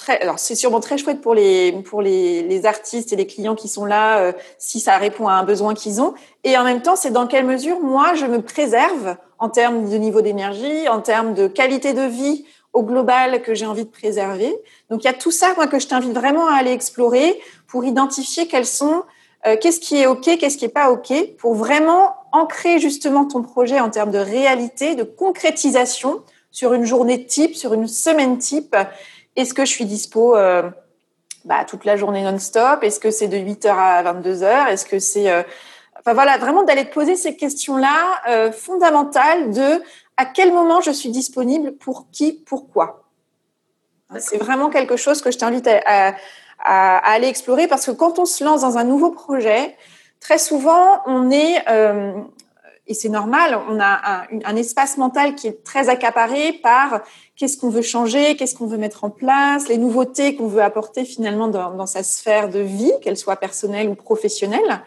alors c'est sûrement très chouette pour les pour les, les, artistes et les clients qui sont là euh, si ça répond à un besoin qu'ils ont. Et en même temps c'est dans quelle mesure moi je me préserve en termes de niveau d'énergie en termes de qualité de vie au global que j'ai envie de préserver. Donc il y a tout ça moi que je t'invite vraiment à aller explorer pour identifier quels sont euh, qu'est-ce qui est ok qu'est-ce qui est pas ok pour vraiment ancrer justement ton projet en termes de réalité de concrétisation sur une journée type sur une semaine type est-ce que je suis dispo euh, bah, toute la journée non-stop? Est-ce que c'est de 8h à 22h Est-ce que c'est... Euh, enfin voilà, vraiment d'aller te poser ces questions-là euh, fondamentales de à quel moment je suis disponible, pour qui, pourquoi? C'est vraiment quelque chose que je t'invite à, à, aller explorer parce que quand on se lance dans un nouveau projet, très souvent, on est, et c'est normal, on a un, un, espace mental qui est très accaparé par qu'est-ce qu'on veut changer, qu'est-ce qu'on veut mettre en place, les nouveautés qu'on veut apporter finalement dans, dans sa sphère de vie, qu'elle soit personnelle ou professionnelle.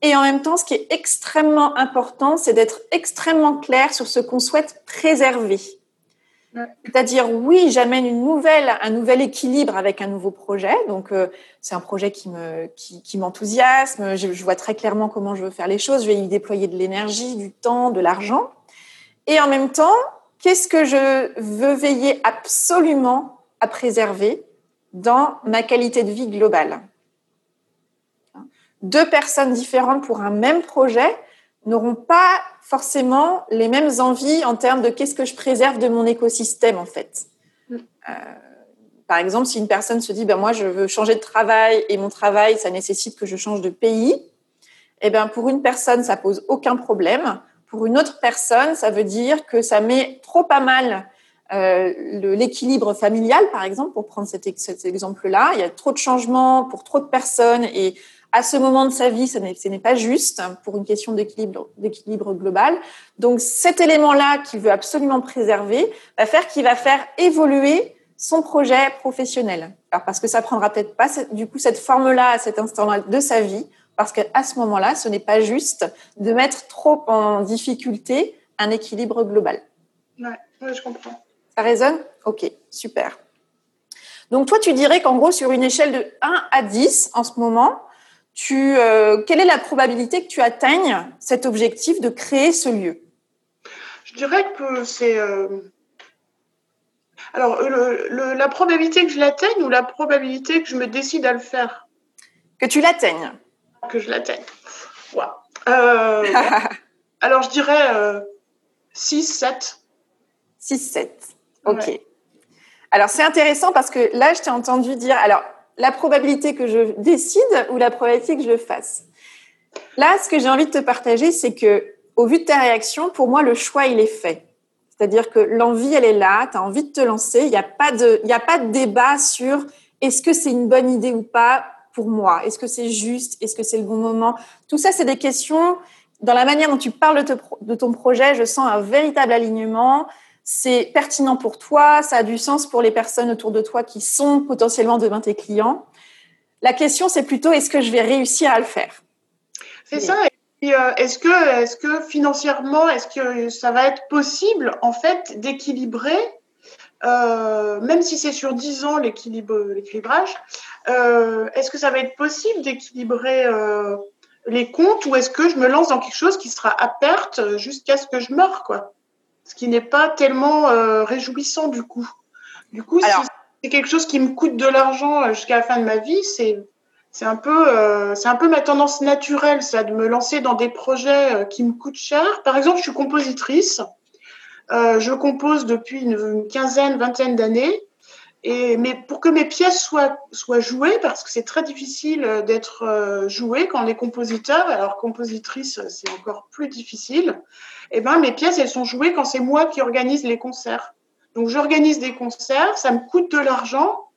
Et en même temps, ce qui est extrêmement important, c'est d'être extrêmement clair sur ce qu'on souhaite préserver. C'est-à-dire, oui, j'amène une nouvelle, un nouvel équilibre avec un nouveau projet. Donc, euh, c'est un projet qui me, qui, qui m'enthousiasme. Je, je, vois très clairement comment je veux faire les choses. Je vais y déployer de l'énergie, du temps, de l'argent. Et en même temps, qu'est-ce que je veux veiller absolument à préserver dans ma qualité de vie globale? Deux personnes différentes pour un même projet n'auront pas forcément les mêmes envies en termes de qu'est-ce que je préserve de mon écosystème en fait. Mm. Euh, par exemple, si une personne se dit ben moi je veux changer de travail et mon travail ça nécessite que je change de pays, eh bien, pour une personne, ça pose aucun problème. Pour une autre personne, ça veut dire que ça met trop pas mal euh, l'équilibre familial, par exemple, pour prendre cet, exemple-là. Il y a trop de changements pour trop de personnes et à ce moment de sa vie, ce n'est pas juste pour une question d'équilibre global. Donc cet élément-là qu'il veut absolument préserver va faire qu'il va faire évoluer son projet professionnel. Alors parce que ça prendra peut-être pas du coup cette forme-là à cet instant-là de sa vie, parce qu'à ce moment-là, ce n'est pas juste de mettre trop en difficulté un équilibre global. Ouais, je comprends. Ça résonne? Ok, super. Donc toi, tu dirais qu'en gros, sur une échelle de 1 à 10 en ce moment, tu, euh, quelle est la probabilité que tu atteignes cet objectif de créer ce lieu? Je dirais que c'est... Euh, alors, la probabilité que je l'atteigne ou la probabilité que je me décide à le faire? Que tu l'atteignes. Que je l'atteigne. Euh, alors, je dirais 6, 7. 6, 7. Ok. Alors, c'est intéressant parce que là, je t'ai entendu dire. Alors, la probabilité que je décide ou la probabilité que je le fasse. Là, ce que j'ai envie de te partager, c'est que, au vu de ta réaction, pour moi, le choix, il est fait. C'est-à-dire que l'envie, elle est là, tu as envie de te lancer, il n'y a, pas de, a pas de débat sur est-ce que c'est une bonne idée ou pas pour moi, est-ce que c'est juste, est-ce que c'est le bon moment? Tout ça, c'est des questions, dans la manière dont tu parles de ton projet, je sens un véritable alignement c'est pertinent pour toi, ça a du sens pour les personnes autour de toi qui sont potentiellement demain tes clients. La question, c'est plutôt est-ce que je vais réussir à le faire? C'est ça. Euh, est-ce que, est que financièrement, est-ce que ça va être possible en fait d'équilibrer, euh, même si c'est sur 10 ans l'équilibrage, euh, est-ce que ça va être possible d'équilibrer les comptes ou est-ce que je me lance dans quelque chose qui sera à perte jusqu'à ce que je meure quoi? Ce qui n'est pas tellement euh, réjouissant du coup. Du coup, si c'est quelque chose qui me coûte de l'argent euh, jusqu'à la fin de ma vie, c'est c'est un peu euh, c'est un peu ma tendance naturelle, ça, de me lancer dans des projets qui me coûtent cher. Par exemple, je suis compositrice. Je compose depuis une, quinzaine, vingtaine d'années. Et, mais pour que mes pièces soient, jouées, parce que c'est très difficile d'être joué quand on est compositeur, alors compositrice, c'est encore plus difficile, eh ben, mes pièces, elles sont jouées quand c'est moi qui organise les concerts. Donc, j'organise des concerts, ça me coûte de l'argent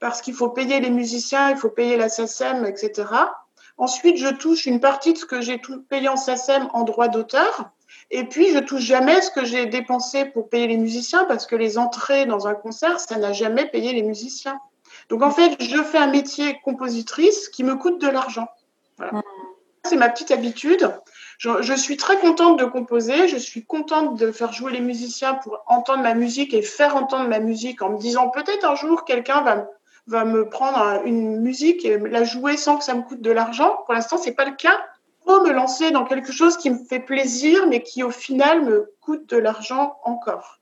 parce qu'il faut payer les musiciens, il faut payer la SACEM, etc. Ensuite, je touche une partie de ce que j'ai payé en SACEM en droit d'auteur. Et puis, je touche jamais ce que j'ai dépensé pour payer les musiciens parce que les entrées dans un concert, ça n'a jamais payé les musiciens. Donc, en fait, je fais un métier compositrice qui me coûte de l'argent. Voilà. Mmh. C'est ma petite habitude. Je, suis très contente de composer, je suis contente de faire jouer les musiciens pour entendre ma musique et faire entendre ma musique en me disant peut-être un jour quelqu'un va, va me prendre une musique et la jouer sans que ça me coûte de l'argent. Pour l'instant, c'est pas le cas. Me lancer dans quelque chose qui me fait plaisir, mais qui au final me coûte de l'argent encore.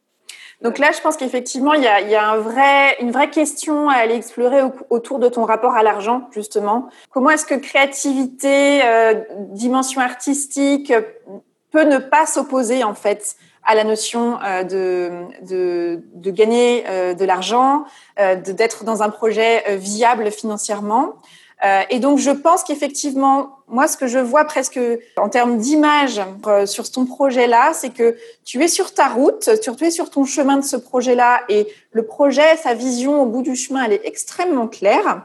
Donc là, je pense qu'effectivement, il y a, il y a un vrai, une vraie question à aller explorer autour de ton rapport à l'argent, justement. Comment est-ce que créativité, euh, dimension artistique peut ne pas s'opposer, en fait, à la notion euh, de, de, de, gagner euh, de l'argent, d'être dans un projet viable financièrement? Euh, et donc, je pense qu'effectivement, moi, ce que je vois presque en termes d'image euh, sur ton projet-là, c'est que tu es sur ta route, tu es sur ton chemin de ce projet-là, et le projet, sa vision au bout du chemin, elle est extrêmement claire.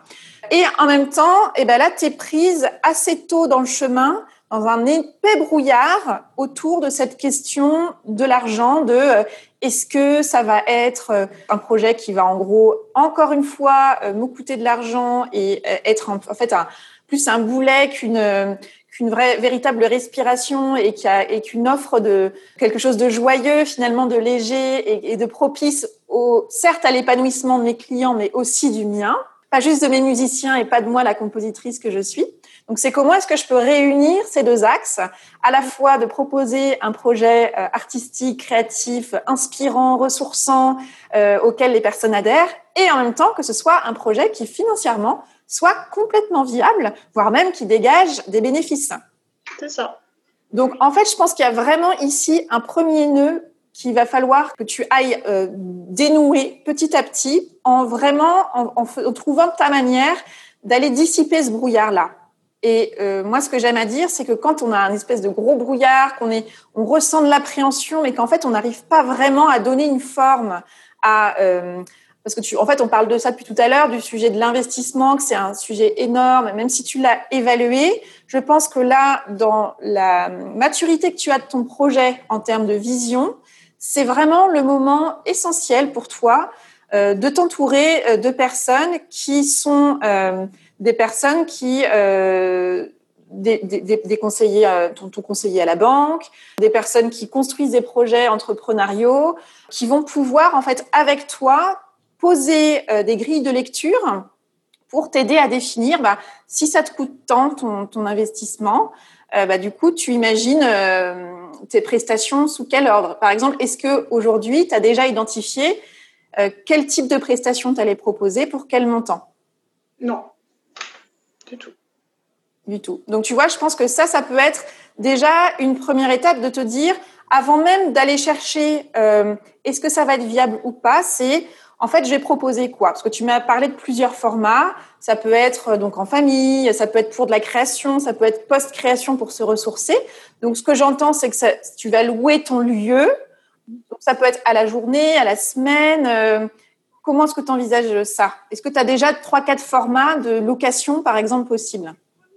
Et en même temps, eh ben là, tu es prise assez tôt dans le chemin dans un épais brouillard autour de cette question de l'argent, de euh, est-ce que ça va être euh, un projet qui va en gros encore une fois euh, me coûter de l'argent et être en, fait plus un boulet qu'une qu'une vraie véritable respiration et qui a et qu'une offre de quelque chose de joyeux finalement de léger et, et de propice au certes à l'épanouissement de mes clients mais aussi du mien. Pas juste de mes musiciens et pas de moi la compositrice que je suis donc, c'est comment est-ce que je peux réunir ces deux axes, à la fois de proposer un projet euh, artistique, créatif, inspirant, ressourçant, euh, auquel les personnes adhèrent, et en même temps que ce soit un projet qui financièrement soit complètement viable, voire même qui dégage des bénéfices. C'est ça. Donc, en fait, je pense qu'il y a vraiment ici un premier nœud qu'il va falloir que tu ailles euh, dénouer petit à petit en vraiment en, en trouvant ta manière d'aller dissiper ce brouillard-là. Et euh, moi, ce que j'aime à dire, c'est que quand on a un espèce de gros brouillard, qu'on est, on ressent de l'appréhension, mais qu'en fait, on n'arrive pas vraiment à donner une forme à, euh, parce que tu, en fait, on parle de ça depuis tout à l'heure, du sujet de l'investissement, que c'est un sujet énorme. Même si tu l'as évalué, je pense que là, dans la maturité que tu as de ton projet en termes de vision, c'est vraiment le moment essentiel pour toi de t'entourer euh, de personnes qui sont euh, des personnes qui des, des, conseillers, ton, conseiller à la banque, des personnes qui construisent des projets entrepreneuriaux, qui vont pouvoir en fait avec toi poser des grilles de lecture pour t'aider à définir bah, si ça te coûte tant ton, ton investissement. bah, du coup, tu imagines tes prestations sous quel ordre? Par exemple, est-ce que aujourd'hui, tu as déjà identifié euh, quel type de prestation tu allais proposer pour quel montant? Non, du tout. Du tout. Donc tu vois, je pense que ça, ça peut être déjà une première étape de te dire, avant même d'aller chercher euh, est-ce que ça va être viable ou pas, c'est en fait, je vais proposer quoi? Parce que tu m'as parlé de plusieurs formats. Ça peut être euh, donc en famille, ça peut être pour de la création, ça peut être post-création pour se ressourcer. Donc, ce que j'entends, c'est que ça, tu vas louer ton lieu donc, ça peut être à la journée, à la semaine. Euh, comment est-ce que tu envisages ça? Est-ce que tu as déjà trois, quatre formats de location, par exemple, possibles?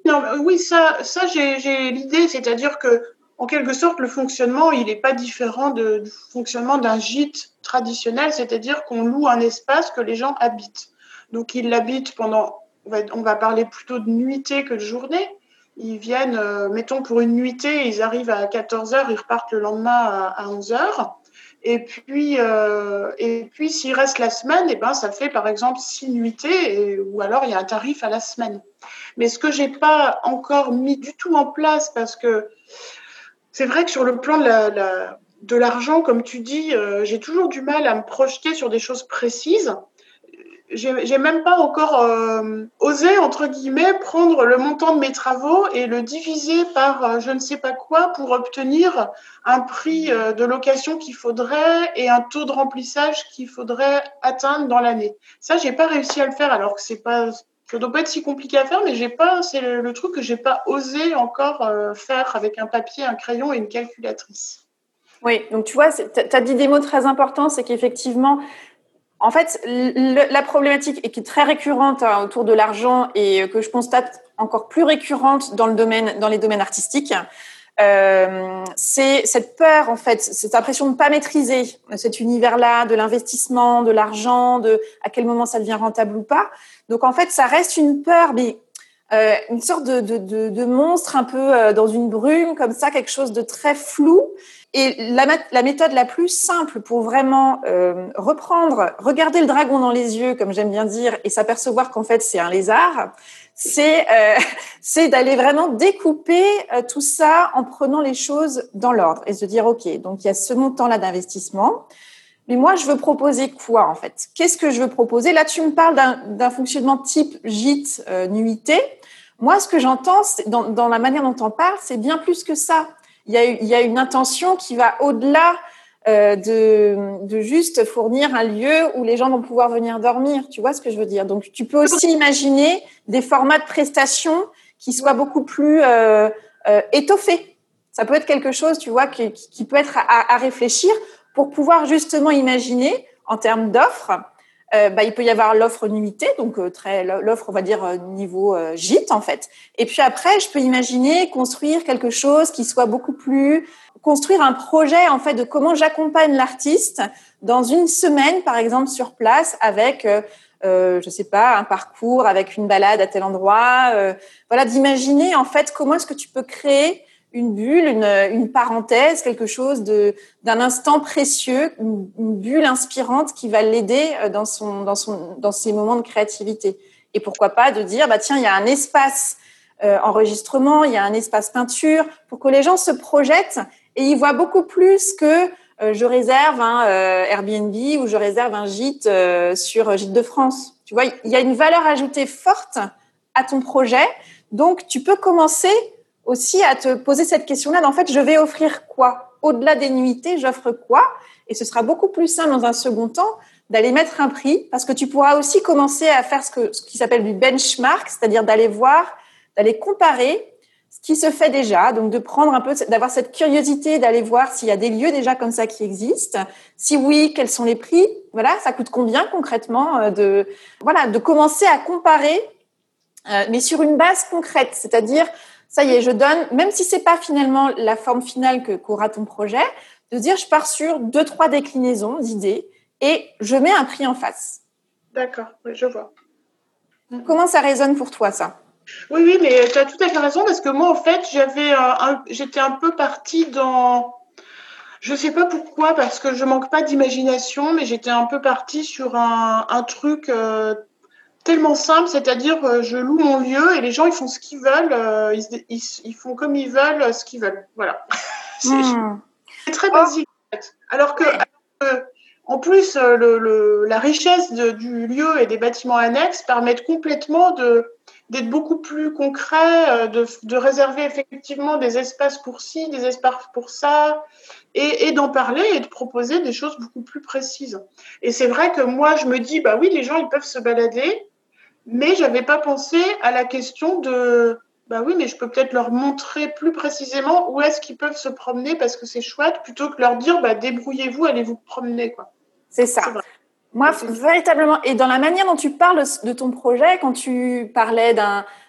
Euh, Oui, ça, ça j'ai l'idée, c'est-à-dire que en quelque sorte, le fonctionnement, il n'est pas différent du fonctionnement d'un gîte traditionnel, c'est-à-dire qu'on loue un espace que les gens habitent. Donc, ils l'habitent pendant, on va, on va, parler plutôt de nuitée que de journée. Ils viennent, euh, mettons pour une nuitée, ils arrivent à 14 heures, ils repartent le lendemain à, à 11 heures. Et puis, euh, et puis s'il reste la semaine, eh ben, ça fait par exemple six nuitées, ou alors il y a un tarif à la semaine. Mais ce que j'ai pas encore mis du tout en place, parce que c'est vrai que sur le plan de la, la de l'argent, comme tu dis, euh, j'ai toujours du mal à me projeter sur des choses précises j'ai même pas encore euh, osé, entre guillemets, prendre le montant de mes travaux et le diviser par euh, je ne sais pas quoi pour obtenir un prix euh, de location qu'il faudrait et un taux de remplissage qu'il faudrait atteindre dans l'année. Ça, j'ai pas réussi à le faire alors que c'est pas ça doit pas être si compliqué à faire, mais j'ai pas, c'est le, truc que j'ai pas osé encore faire avec un papier, un crayon et une calculatrice. Oui, donc tu vois, tu as dit des mots très importants, c'est qu'effectivement, en fait, la problématique qui est très récurrente hein, autour de l'argent et que je constate encore plus récurrente dans le domaine, dans les domaines artistiques, euh, c'est cette peur, en fait, cette impression de ne pas maîtriser cet univers-là, de l'investissement, de l'argent, de à quel moment ça devient rentable ou pas. Donc, en fait, ça reste une peur, euh, une sorte de, monstre un peu euh, dans une brume, comme ça, quelque chose de très flou et la, la, méthode la plus simple pour vraiment euh, reprendre, regarder le dragon dans les yeux, comme j'aime bien dire, et s'apercevoir qu'en fait c'est un lézard, c'est euh, d'aller vraiment découper euh, tout ça en prenant les choses dans l'ordre et se dire ok, donc il y a ce montant-là d'investissement. Mais moi, je veux proposer quoi en fait? Qu'est-ce que je veux proposer? Là, tu me parles d'un fonctionnement type gîte euh, nuitée. Moi, ce que j'entends dans, dans la manière dont on parle, c'est bien plus que ça il y a, une intention qui va au-delà euh, de, de, juste fournir un lieu où les gens vont pouvoir venir dormir. Tu vois ce que je veux dire? Donc, tu peux aussi imaginer des formats de prestations qui soient beaucoup plus euh, euh, étoffés. Ça peut être quelque chose, tu vois, qui, qui peut être à, à réfléchir pour pouvoir justement imaginer en termes d'offres euh, bah, il peut y avoir l'offre nuitée, donc euh, très l'offre on va dire euh, niveau gîte en fait. Et puis après, je peux imaginer construire quelque chose qui soit beaucoup plus construire un projet en fait de comment j'accompagne l'artiste dans une semaine par exemple sur place avec euh, je sais pas, un parcours avec une balade à tel endroit. voilà, d'imaginer en fait comment est-ce que tu peux créer une bulle, une, une parenthèse, quelque chose de d'un instant précieux, une, bulle inspirante qui va l'aider euh, dans son dans son dans ses moments de créativité. Et pourquoi pas de dire bah tiens il y a un espace euh, enregistrement, il y a un espace peinture pour que les gens se projettent et ils voient beaucoup plus que euh, je réserve un euh, Airbnb ou je réserve un gîte euh, sur Gîte de France. Tu vois, il y a une valeur ajoutée forte à ton projet. Donc tu peux commencer aussi à te poser cette question-là. En fait, je vais offrir quoi? Au-delà des nuitées, j'offre quoi? Et ce sera beaucoup plus simple dans un second temps d'aller mettre un prix parce que tu pourras aussi commencer à faire ce, que, ce qui s'appelle du benchmark, c'est-à-dire d'aller voir d'aller comparer ce qui se fait déjà, donc de prendre un peu, d'avoir cette curiosité, d'aller voir s'il y a des lieux déjà comme ça qui existent. Si oui, quels sont les prix? Voilà, ça coûte combien concrètement euh, de voilà, de commencer à comparer, euh, mais sur une base concrète, c'est-à-dire ça y est, je donne, même si c'est pas finalement la forme finale que qu'aura ton projet, de dire je pars sur deux trois déclinaisons d'idées et je mets un prix en face. D'accord, oui, je vois. Comment ça résonne pour toi ça? Oui, oui, mais tu as tout à fait raison parce que moi, en fait, j'avais, j'étais un peu partie dans, je sais pas pourquoi, parce que je manque pas d'imagination, mais j'étais un peu partie sur un, un truc euh, tellement simple, c'est-à-dire euh, je loue mon lieu et les gens ils font ce qu'ils veulent, euh, ils, ils, font comme ils veulent, ce qu'ils veulent, voilà. Hmm. C'est très basique. En fait. Alors que, en plus, le, le, la richesse de, du lieu et des bâtiments annexes permettent complètement de d'être beaucoup plus concret, euh, de, de, réserver effectivement des espaces pour ci, des espaces pour ça, et, et d'en parler et de proposer des choses beaucoup plus précises. Et c'est vrai que moi, je me dis, bah oui, les gens, ils peuvent se balader, mais j'avais pas pensé à la question de, bah oui, mais je peux peut-être leur montrer plus précisément où est-ce qu'ils peuvent se promener parce que c'est chouette, plutôt que leur dire, bah débrouillez-vous, allez vous promener, quoi. C'est ça. Moi, véritablement, et dans la manière dont tu parles de ton projet, quand tu parlais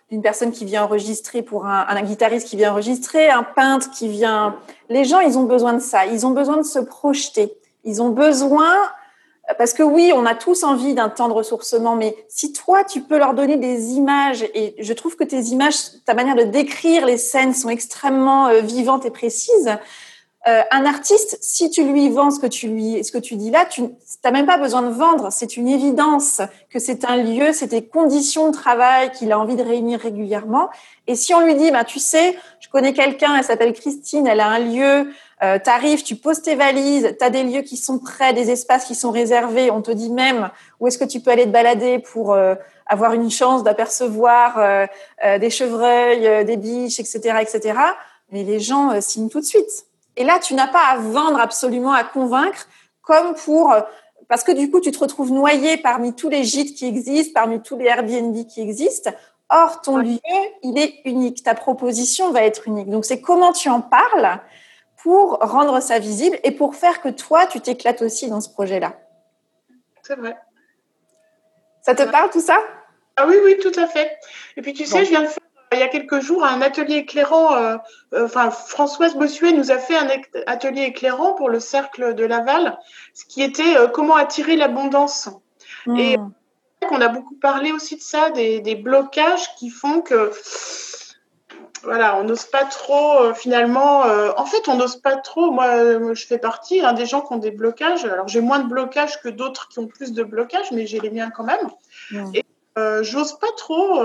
d'une personne qui vient enregistrer pour un, un, guitariste qui vient enregistrer, un peintre qui vient, les gens, ils ont besoin de ça. Ils ont besoin de se projeter. Ils ont besoin, parce que oui, on a tous envie d'un temps de ressourcement, mais si toi, tu peux leur donner des images, et je trouve que tes images, ta manière de décrire les scènes sont extrêmement euh, vivantes et précises. Euh, un artiste, si tu lui vends ce que tu lui, ce que tu dis là, tu n'as même pas besoin de vendre. C'est une évidence que c'est un lieu, c'est des conditions de travail qu'il a envie de réunir régulièrement. Et si on lui dit, bah, tu sais, je connais quelqu'un, elle s'appelle Christine, elle a un lieu, euh, t'arrives, tu poses tes valises, tu as des lieux qui sont prêts, des espaces qui sont réservés, on te dit même où est-ce que tu peux aller te balader pour euh, avoir une chance d'apercevoir euh, des chevreuils, des biches, etc., etc. Mais les gens signent tout de suite. Et là, tu n'as pas à vendre absolument, à convaincre, comme pour parce que du coup, tu te retrouves noyé parmi tous les gîtes qui existent, parmi tous les Airbnb qui existent. Or, ton lieu, il est unique. Ta proposition va être unique. Donc, c'est comment tu en parles pour rendre ça visible et pour faire que toi, tu t'éclates aussi dans ce projet-là. C'est vrai. Ça te parle tout ça? Ah oui, oui, tout à fait. Et puis, tu sais, je viens de faire il y a quelques jours un atelier éclairant. Euh, euh, enfin, Françoise Bossuet nous a fait un atelier éclairant pour le cercle de Laval, ce qui était euh, comment attirer l'abondance. Hmm. Et on a beaucoup parlé aussi de ça, des, blocages qui font que voilà, on n'ose pas trop finalement. en fait, on n'ose pas trop. Moi, je fais partie hein, des gens qui ont des blocages. Alors, j'ai moins de blocages que d'autres qui ont plus de blocages, mais j'ai les miens quand même. Et j'ose pas trop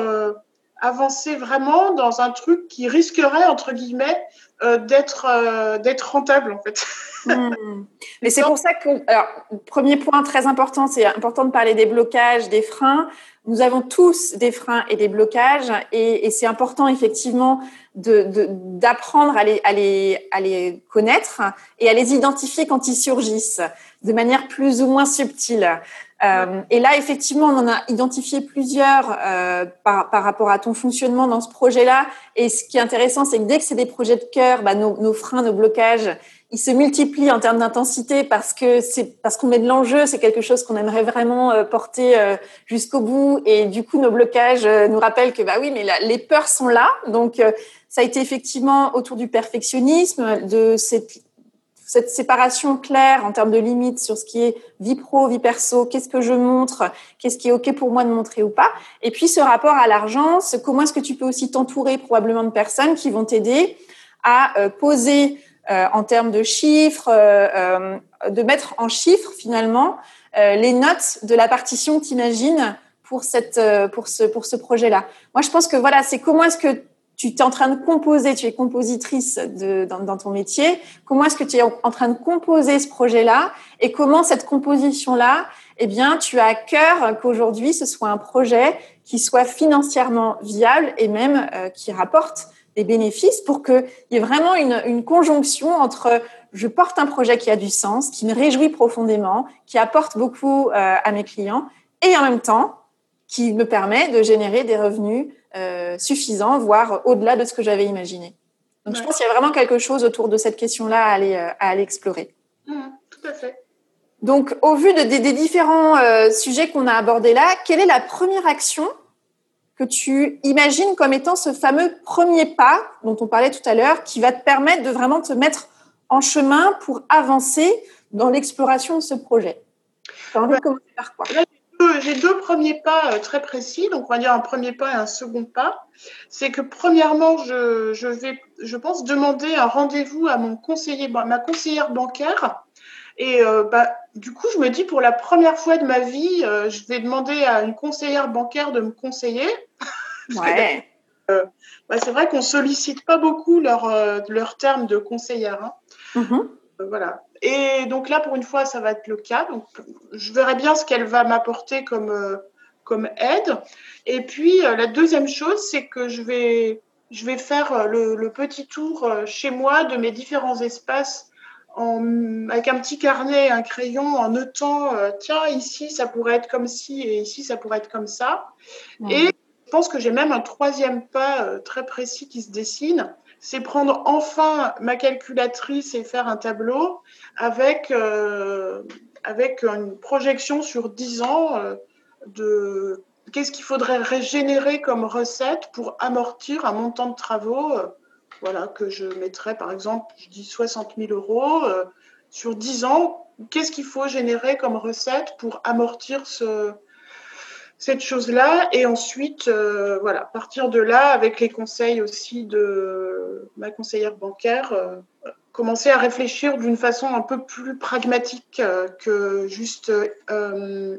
avancer vraiment dans un truc qui risquerait, entre guillemets, euh, d'être euh, d'être rentable, en fait. Hmm. Mais c'est pour ça que, alors, premier point très important, c'est important de parler des blocages, des freins. Nous avons tous des freins et des blocages, et, et c'est important effectivement d'apprendre de, à, les, à, les, à les connaître et à les identifier quand ils surgissent de manière plus ou moins subtile. Euh, et là, effectivement, on en a identifié plusieurs euh, par, par, rapport à ton fonctionnement dans ce projet-là. Et ce qui est intéressant, c'est que dès que c'est des projets de cœur, bah, nos, nos, freins, nos blocages, ils se multiplient en termes d'intensité parce que c'est parce qu'on met de l'enjeu, c'est quelque chose qu'on aimerait vraiment euh, porter euh, jusqu'au bout. Et du coup, nos blocages euh, nous rappellent que bah oui, mais les peurs sont là. Donc, ça a été effectivement autour du perfectionnisme, de cette séparation claire en termes de limites sur ce qui est vie pro, vie perso, qu'est-ce que je montre, qu'est-ce qui est OK pour moi de montrer ou pas. Et puis ce rapport à l'argent, comment est-ce que tu peux aussi t'entourer probablement de personnes qui vont t'aider à poser en termes de chiffres, euh, de mettre en chiffres finalement les notes de la partition que tu imagines pour, cette, pour ce, pour ce projet-là. Moi, je pense que voilà, c'est comment est-ce que tu es en train de composer, tu es compositrice de, dans, dans, ton métier. Comment est-ce que tu es en train de composer ce projet-là et comment cette composition-là, eh bien, tu as à cœur qu'aujourd'hui ce soit un projet qui soit financièrement viable et même euh, qui rapporte des bénéfices pour qu'il y ait vraiment une, une conjonction entre je porte un projet qui a du sens, qui me réjouit profondément, qui apporte beaucoup euh, à mes clients et en même temps qui me permet de générer des revenus euh, suffisants, voire au-delà de ce que j'avais imaginé. Donc, je pense qu'il y a vraiment quelque chose autour de cette question-là à aller, à aller explorer. Mmh, tout à fait. Donc, au vu de, des différents sujets qu'on a abordés là, quelle est la première action que tu imagines comme étant ce fameux premier pas dont on parlait tout à l'heure, qui va te permettre de vraiment te mettre en chemin pour avancer dans l'exploration de ce projet j'ai deux premiers pas euh, très précis, donc on va dire un premier pas et un second pas. C'est que premièrement, je, je, vais, je pense demander un rendez-vous à mon conseiller, ma conseillère bancaire. Et euh, bah, du coup, je me dis pour la première fois de ma vie, euh, je vais demander à une conseillère bancaire de me conseiller. Ouais. bah, c'est vrai qu'on sollicite pas beaucoup leur, leur terme de conseillère. Hein. Mm-hmm. voilà. Et donc là, pour une fois, ça va être le cas. Donc, je verrai bien ce qu'elle va m'apporter comme, euh, comme aide. Et puis, euh, la deuxième chose, c'est que je vais, je vais faire euh, le, petit tour chez moi de mes différents espaces en, avec un petit carnet, un crayon, en notant, tiens, ici, ça pourrait être comme ci et ici, ça pourrait être comme ça. Et je pense que j'ai même un troisième pas très précis qui se dessine c'est prendre enfin ma calculatrice et faire un tableau avec, euh, avec une projection sur 10 ans euh, de qu'est-ce qu'il faudrait régénérer comme recette pour amortir un montant de travaux euh, voilà, que je mettrais par exemple, je dis 60 000 euros sur 10 ans. Qu'est-ce qu'il faut générer comme recette pour amortir ce, cette chose-là et ensuite euh, voilà partir de là avec les conseils aussi de ma conseillère bancaire euh, commencer à réfléchir d'une façon un peu plus pragmatique euh, que juste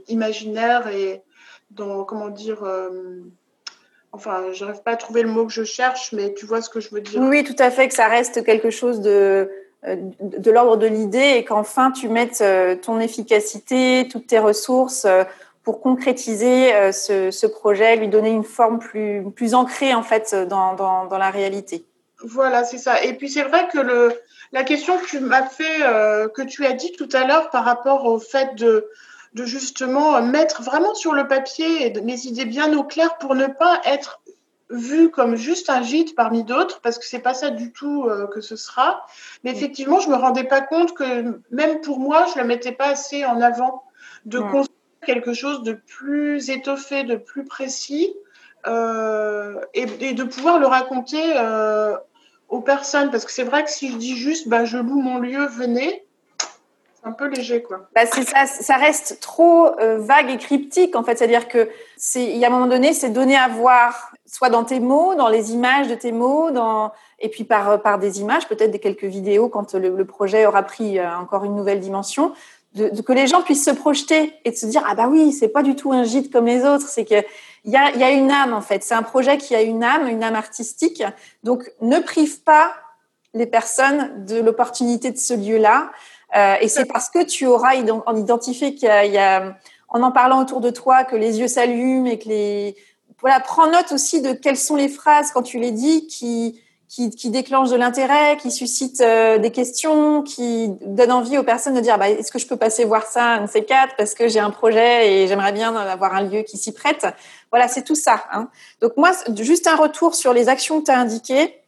imaginaire et dans comment dire enfin j'arrive pas à trouver le mot que je cherche mais tu vois ce que je veux dire oui tout à fait que ça reste quelque chose de de l'ordre de l'idée et qu'enfin tu mettes ton efficacité toutes tes ressources pour concrétiser euh, ce, ce, projet, lui donner une forme plus, plus ancrée en fait dans, dans, dans la réalité. Voilà, c'est ça. Et puis c'est vrai que le, la question que tu m'as fait, euh, que tu as dit tout à l'heure par rapport au fait de, de justement mettre vraiment sur le papier mes idées bien au clair pour ne pas être vu comme juste un gîte parmi d'autres, parce que c'est pas ça du tout euh, que ce sera. Mais effectivement, je me rendais pas compte que même pour moi, je le mettais pas assez en avant de quelque chose de plus étoffé, de plus précis, euh, et, de pouvoir le raconter euh, aux personnes. Parce que c'est vrai que si je dis juste, bah, je loue mon lieu, venez, un peu léger, quoi. Bah, ça, ça reste trop euh, vague et cryptique, en fait. C'est-à-dire que il y a un moment donné, c'est donné à voir, soit dans tes mots, dans les images de tes mots, et puis par, par des images, peut-être des quelques vidéos quand le, projet aura pris encore une nouvelle dimension de, que les gens puissent se projeter et de se dire ah bah oui c'est pas du tout un gîte comme les autres c'est que il y a, y a une âme en fait c'est un projet qui a une âme une âme artistique donc ne prive pas les personnes de l'opportunité de ce lieu là euh, et c'est parce que tu auras en identifié qu'il y, a, en en parlant autour de toi que les yeux s'allument et que les voilà prends note aussi de quelles sont les phrases quand tu les dis qui qui, qui déclenche de l'intérêt, qui suscite euh, des questions, qui donne envie aux personnes de dire bah, est-ce que je peux passer voir ça, un de ces quatre, parce que j'ai un projet et j'aimerais bien avoir un lieu qui s'y prête. Voilà, c'est tout ça. Hein. Donc moi, juste un retour sur les actions que tu as indiquées.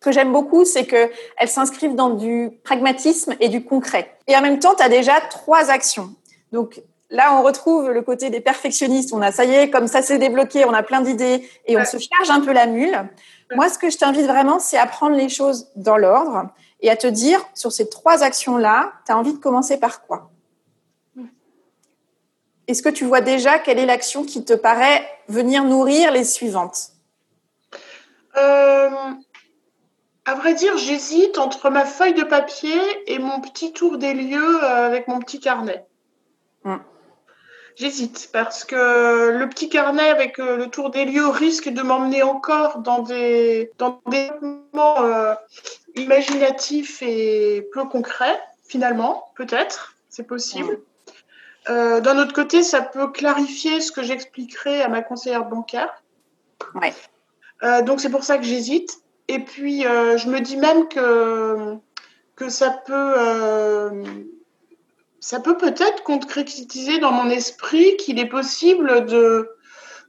Ce que j'aime beaucoup, c'est que elles s'inscrivent dans du pragmatisme et du concret. Et en même temps, tu as déjà trois actions. Donc là, on retrouve le côté des perfectionnistes. On a, ça y est, comme ça s'est débloqué, on a plein d'idées et on se charge un peu la mule. Moi, ce que je t'invite vraiment, c'est à prendre les choses dans l'ordre et à te dire, sur ces trois actions-là, tu as envie de commencer par quoi? Est-ce que tu vois déjà quelle est l'action qui te paraît venir nourrir les suivantes? Euh, À vrai dire, j'hésite entre ma feuille de papier et mon petit tour des lieux euh, avec mon petit carnet. Hum. J'hésite parce que le petit carnet avec euh, le tour des lieux risque de m'emmener encore dans des, dans des moments euh, imaginatifs et peu concrets, finalement, peut-être, c'est possible. Euh, d'un autre côté, ça peut clarifier ce que j'expliquerai à ma conseillère bancaire. Ouais. donc c'est pour ça que j'hésite. Et puis, je me dis même que, que ça peut ça peut peut-être concrétiser dans mon esprit qu'il est possible de,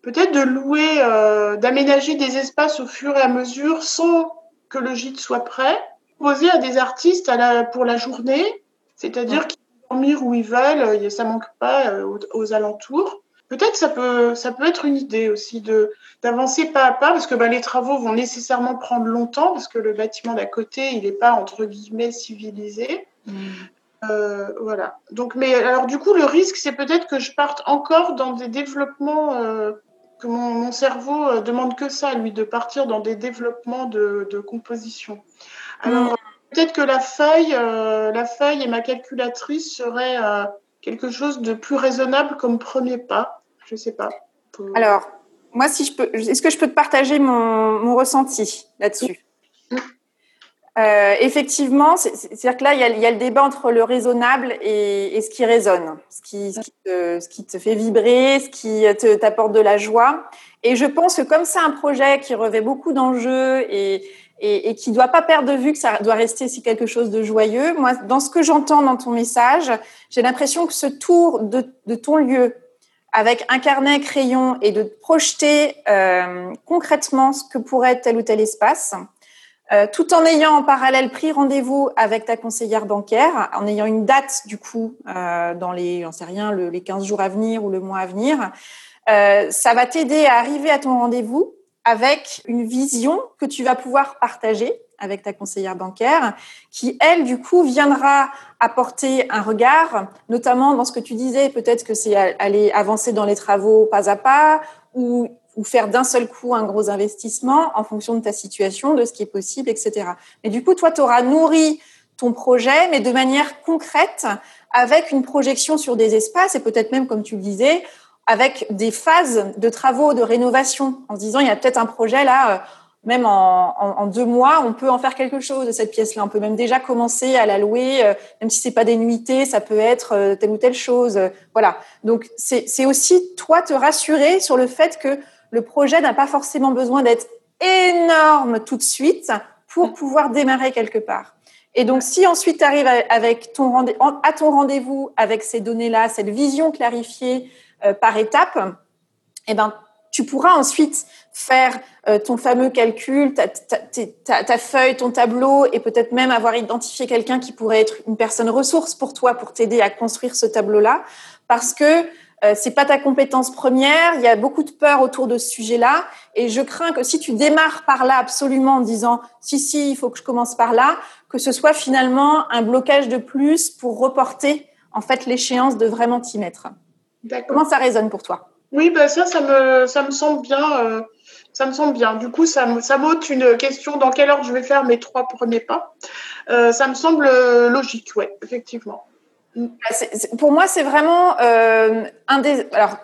peut-être de louer, euh, d'aménager des espaces au fur et à mesure sans que le gîte soit prêt, poser à des artistes pour la journée, c'est-à-dire qu'ils peuvent dormir où ils veulent, ça manque pas aux, alentours. Peut-être ça peut ça peut être une idée aussi de d'avancer pas à pas parce que bah, les travaux vont nécessairement prendre longtemps parce que le bâtiment d'à côté il n'est pas entre guillemets civilisé. Mm. Euh, voilà. Donc, mais alors du coup, le risque, c'est peut-être que je parte encore dans des développements euh, que mon, cerveau euh, demande que ça, lui, de partir dans des développements de, composition. Alors, mm. peut-être que la feuille, la feuille et ma calculatrice seraient quelque chose de plus raisonnable comme premier pas. Je sais pas. Alors, moi, si je peux, est-ce que je peux te partager mon, mon ressenti là-dessus? Euh, effectivement, c'est-à-dire que là, il y, a, le débat entre le raisonnable et, ce qui résonne, ce qui, te, fait vibrer, ce qui t'apporte de la joie. Et je pense que comme c'est un projet qui revêt beaucoup d'enjeux et, et, qui ne doit pas perdre de vue que ça doit rester si quelque chose de joyeux, moi, dans ce que j'entends dans ton message, j'ai l'impression que ce tour de, ton lieu avec un carnet, crayon et de projeter euh, concrètement ce que pourrait être tel ou tel espace, euh, tout en ayant en parallèle pris rendez-vous avec ta conseillère bancaire, en ayant une date du coup euh, dans les, j'en sais rien, les 15 jours à venir ou le mois à venir, euh, ça va t'aider à arriver à ton rendez-vous avec une vision que tu vas pouvoir partager avec ta conseillère bancaire, qui elle du coup viendra apporter un regard, notamment dans ce que tu disais, peut-être que c'est aller avancer dans les travaux pas à pas, ou faire d'un seul coup un gros investissement en fonction de ta situation, de ce qui est possible, etc. Mais du coup, toi, tu auras nourri ton projet, mais de manière concrète, avec une projection sur des espaces et peut-être même, comme tu le disais, avec des phases de travaux, de rénovation, en se disant, il y a peut-être un projet là, euh, même en, deux mois, on peut en faire quelque chose de cette pièce-là. On peut même déjà commencer à la louer, euh, même si c'est pas des nuitées, ça peut être euh, telle ou telle chose. Voilà. Donc c'est aussi toi te rassurer sur le fait que le projet n'a pas forcément besoin d'être énorme tout de suite pour mm. pouvoir démarrer quelque part. Et donc, si ensuite tu arrives avec ton à ton rendez-vous avec ces données-là, cette vision clarifiée euh, par étape, eh ben, tu pourras ensuite faire euh, ton fameux calcul, ta, ta, feuille, ton tableau, et peut-être même avoir identifié quelqu'un qui pourrait être une personne ressource pour toi, pour t'aider à construire ce tableau-là, parce que euh, c'est pas ta compétence première. Il y a beaucoup de peur autour de ce sujet-là, et je crains que si tu démarres par là absolument en disant si si, il faut que je commence par là, que ce soit finalement un blocage de plus pour reporter en fait l'échéance de vraiment t'y mettre. Comment ça résonne pour toi? Oui, bah ça, ça me ça me semble bien. Euh, ça me semble bien. Du coup, ça, m'ôte une question dans quelle ordre je vais faire mes trois premiers pas. Euh, ça me semble logique, ouais, effectivement. Bah, pour moi, c'est vraiment euh, un des. Alors,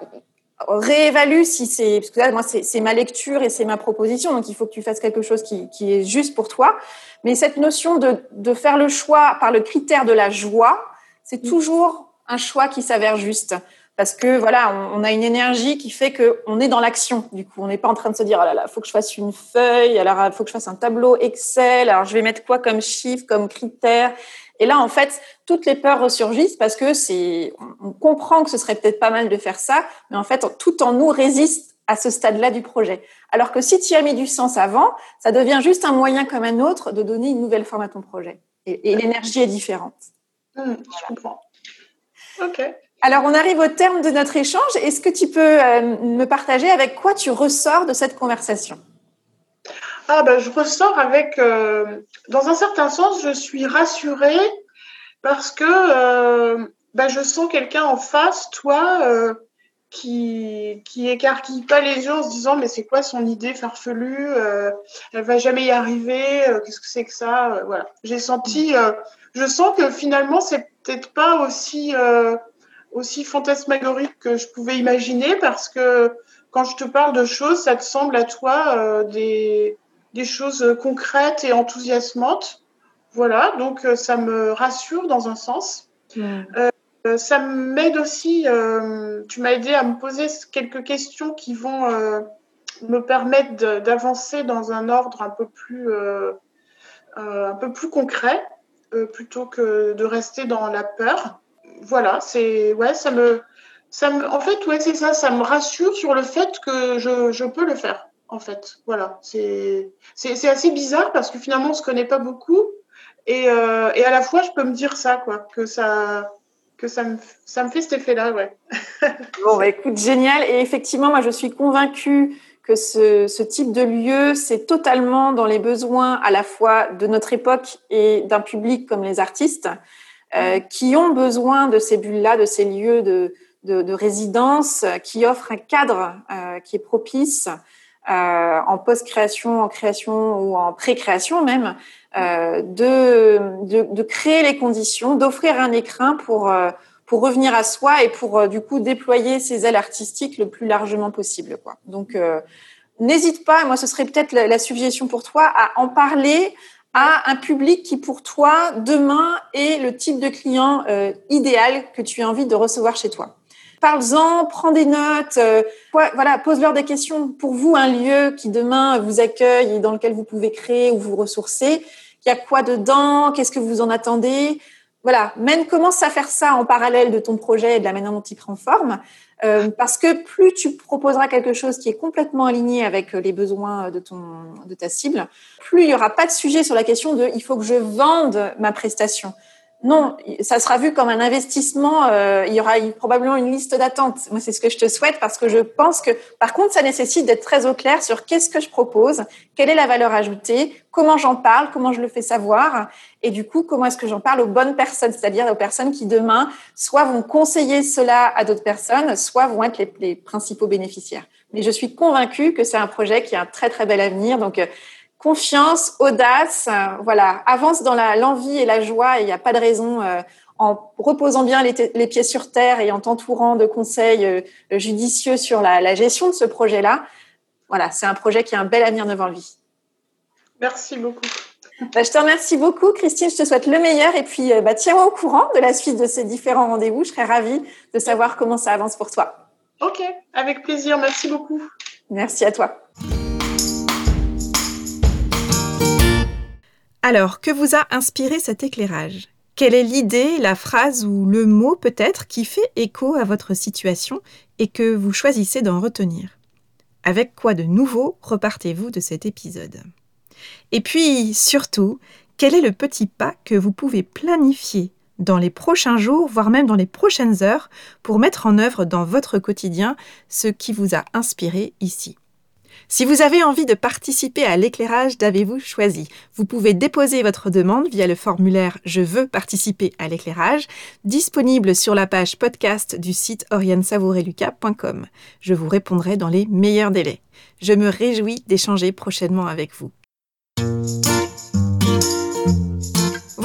réévalue si c'est parce que là, moi, c'est ma lecture et c'est ma proposition, donc il faut que tu fasses quelque chose qui, qui est juste pour toi. Mais cette notion de, de faire le choix par le critère de la joie, c'est mm. toujours un choix qui s'avère juste parce que voilà, on, a une énergie qui fait que on est dans l'action. Du coup, on n'est pas en train de se dire oh là là, faut que je fasse une feuille, alors il faut que je fasse un tableau Excel, alors je vais mettre quoi comme chiffre, comme critère? Et là, en fait, toutes les peurs ressurgissent parce que c'est, on comprend que ce serait peut-être pas mal de faire ça, mais en fait, tout en nous résiste à ce stade-là du projet. Alors que si tu as mis du sens avant, ça devient juste un moyen comme un autre de donner une nouvelle forme à ton projet. Et, l'énergie est différente. Mmh, je comprends. Ok. Alors, on arrive au terme de notre échange. Est-ce que tu peux euh, me partager avec quoi tu ressors de cette conversation? Ah ben, je ressors avec, euh, dans un certain sens, je suis rassurée parce que euh, ben, je sens quelqu'un en face, toi, qui qui écarquille pas les yeux en se disant mais c'est quoi son idée farfelue, elle va jamais y arriver, qu'est-ce que c'est que ça, voilà. J'ai senti, je sens que finalement c'est peut-être pas aussi aussi fantasmagorique que je pouvais imaginer parce que quand je te parle de choses, ça te semble à toi des des choses concrètes et enthousiasmantes. Voilà, donc euh, ça me rassure dans un sens. Euh, ça m'aide aussi, euh, tu m'as aidé à me poser quelques questions qui vont me permettre d'avancer dans un ordre un peu plus, un peu plus concret, plutôt que de rester dans la peur. Voilà, c'est ouais, ça me ça me, en fait, ouais, c'est ça, ça me rassure sur le fait que je, je peux le faire, en fait. Voilà, c'est assez bizarre parce que finalement, on se connaît pas beaucoup. Et, euh, et, à la fois, je peux me dire ça, quoi, que ça, que ça me, ça me fait cet effet-là, ouais. bon, bah, écoute, génial. Et effectivement, moi, je suis convaincue que ce, ce type de lieu, c'est totalement dans les besoins à la fois de notre époque et d'un public comme les artistes, euh, qui ont besoin de ces bulles-là, de ces lieux de, de, de résidence, qui offrent un cadre euh, qui est propice euh, en post-création, en création ou en pré-création même, euh, de, de, de, créer les conditions, d'offrir un écrin pour, euh, pour revenir à soi et pour euh, du coup déployer ses ailes artistiques le plus largement possible. Quoi. Donc, n'hésite pas, moi ce serait peut-être la, la, suggestion pour toi, à en parler à un public qui pour toi, demain, est le type de client idéal que tu as envie de recevoir chez toi parle-en, prends des notes, euh, voilà, pose-leur des questions. Pour vous, un lieu qui demain vous accueille et dans lequel vous pouvez créer ou vous ressourcer, il y a quoi dedans? Qu'est-ce que vous en attendez? Voilà, même commence à faire ça en parallèle de ton projet et de la manière dont il prend forme. Euh, parce que plus tu proposeras quelque chose qui est complètement aligné avec les besoins de ton de ta cible, plus il y aura pas de sujet sur la question de il faut que je vende ma prestation. Non, ça sera vu comme un investissement. Euh, il y aura probablement une liste d'attente. Moi, c'est ce que je te souhaite parce que je pense que, par contre, ça nécessite d'être très au clair sur qu'est-ce que je propose, quelle est la valeur ajoutée, comment j'en parle, comment je le fais savoir, et du coup, comment est-ce que j'en parle aux bonnes personnes, c'est-à-dire aux personnes qui demain soit vont conseiller cela à d'autres personnes, soit vont être les, les principaux bénéficiaires. Mais je suis convaincue que c'est un projet qui a un très très bel avenir. Donc euh, confiance, audace, euh, voilà, avance dans l'envie et la joie. Il n'y a pas de raison, euh, en reposant bien les, les, pieds sur terre et en t'entourant de conseils euh, judicieux sur la, la, gestion de ce projet-là. Voilà, c'est un projet qui a un bel avenir devant lui. Merci beaucoup. Bah, je te remercie beaucoup, Christine. Je te souhaite le meilleur et puis bah, tiens-moi au courant de la suite de ces différents rendez-vous. Je serais ravie de savoir comment ça avance pour toi. Ok, avec plaisir. Merci beaucoup. Merci à toi. Alors, que vous a inspiré cet éclairage? Quelle est l'idée, la phrase ou le mot peut-être qui fait écho à votre situation et que vous choisissez d'en retenir? Avec quoi de nouveau repartez-vous de cet épisode? Et puis, surtout, quel est le petit pas que vous pouvez planifier dans les prochains jours, voire même dans les prochaines heures, pour mettre en œuvre dans votre quotidien ce qui vous a inspiré ici? Si vous avez envie de participer à l'éclairage d'Avez-vous choisi, vous pouvez déposer votre demande via le formulaire Je veux participer à l'éclairage, disponible sur la page podcast du site oriensavoureluca.com. Je vous répondrai dans les meilleurs délais. Je me réjouis d'échanger prochainement avec vous.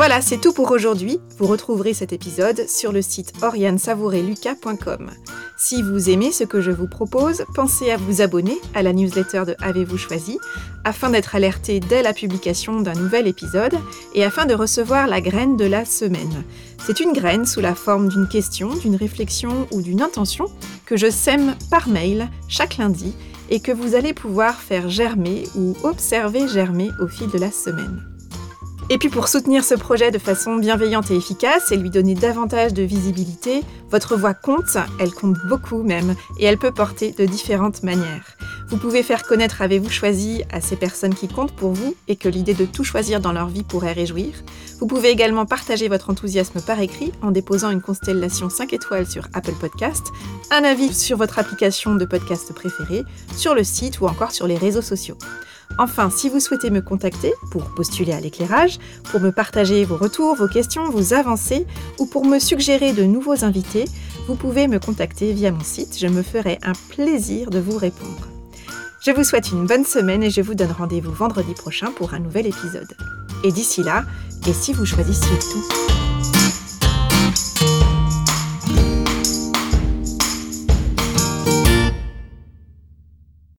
Voilà, c'est tout pour aujourd'hui. Vous retrouverez cet épisode sur le site oriansavoureluca.com. Si vous aimez ce que je vous propose, pensez à vous abonner à la newsletter de Avez-vous choisi afin d'être alerté dès la publication d'un nouvel épisode et afin de recevoir la graine de la semaine. C'est une graine sous la forme d'une question, d'une réflexion ou d'une intention que je sème par mail chaque lundi et que vous allez pouvoir faire germer ou observer germer au fil de la semaine. Et puis pour soutenir ce projet de façon bienveillante et efficace et lui donner davantage de visibilité, votre voix compte, elle compte beaucoup même, et elle peut porter de différentes manières. Vous pouvez faire connaître Avez-vous choisi à ces personnes qui comptent pour vous et que l'idée de tout choisir dans leur vie pourrait réjouir. Vous pouvez également partager votre enthousiasme par écrit en déposant une constellation 5 étoiles sur Apple Podcast, un avis sur votre application de podcast préférée, sur le site ou encore sur les réseaux sociaux. Enfin, si vous souhaitez me contacter pour postuler à l'éclairage, pour me partager vos retours, vos questions, vos avancées ou pour me suggérer de nouveaux invités, vous pouvez me contacter via mon site. Je me ferai un plaisir de vous répondre. Je vous souhaite une bonne semaine et je vous donne rendez-vous vendredi prochain pour un nouvel épisode. Et d'ici là, et si vous choisissiez tout?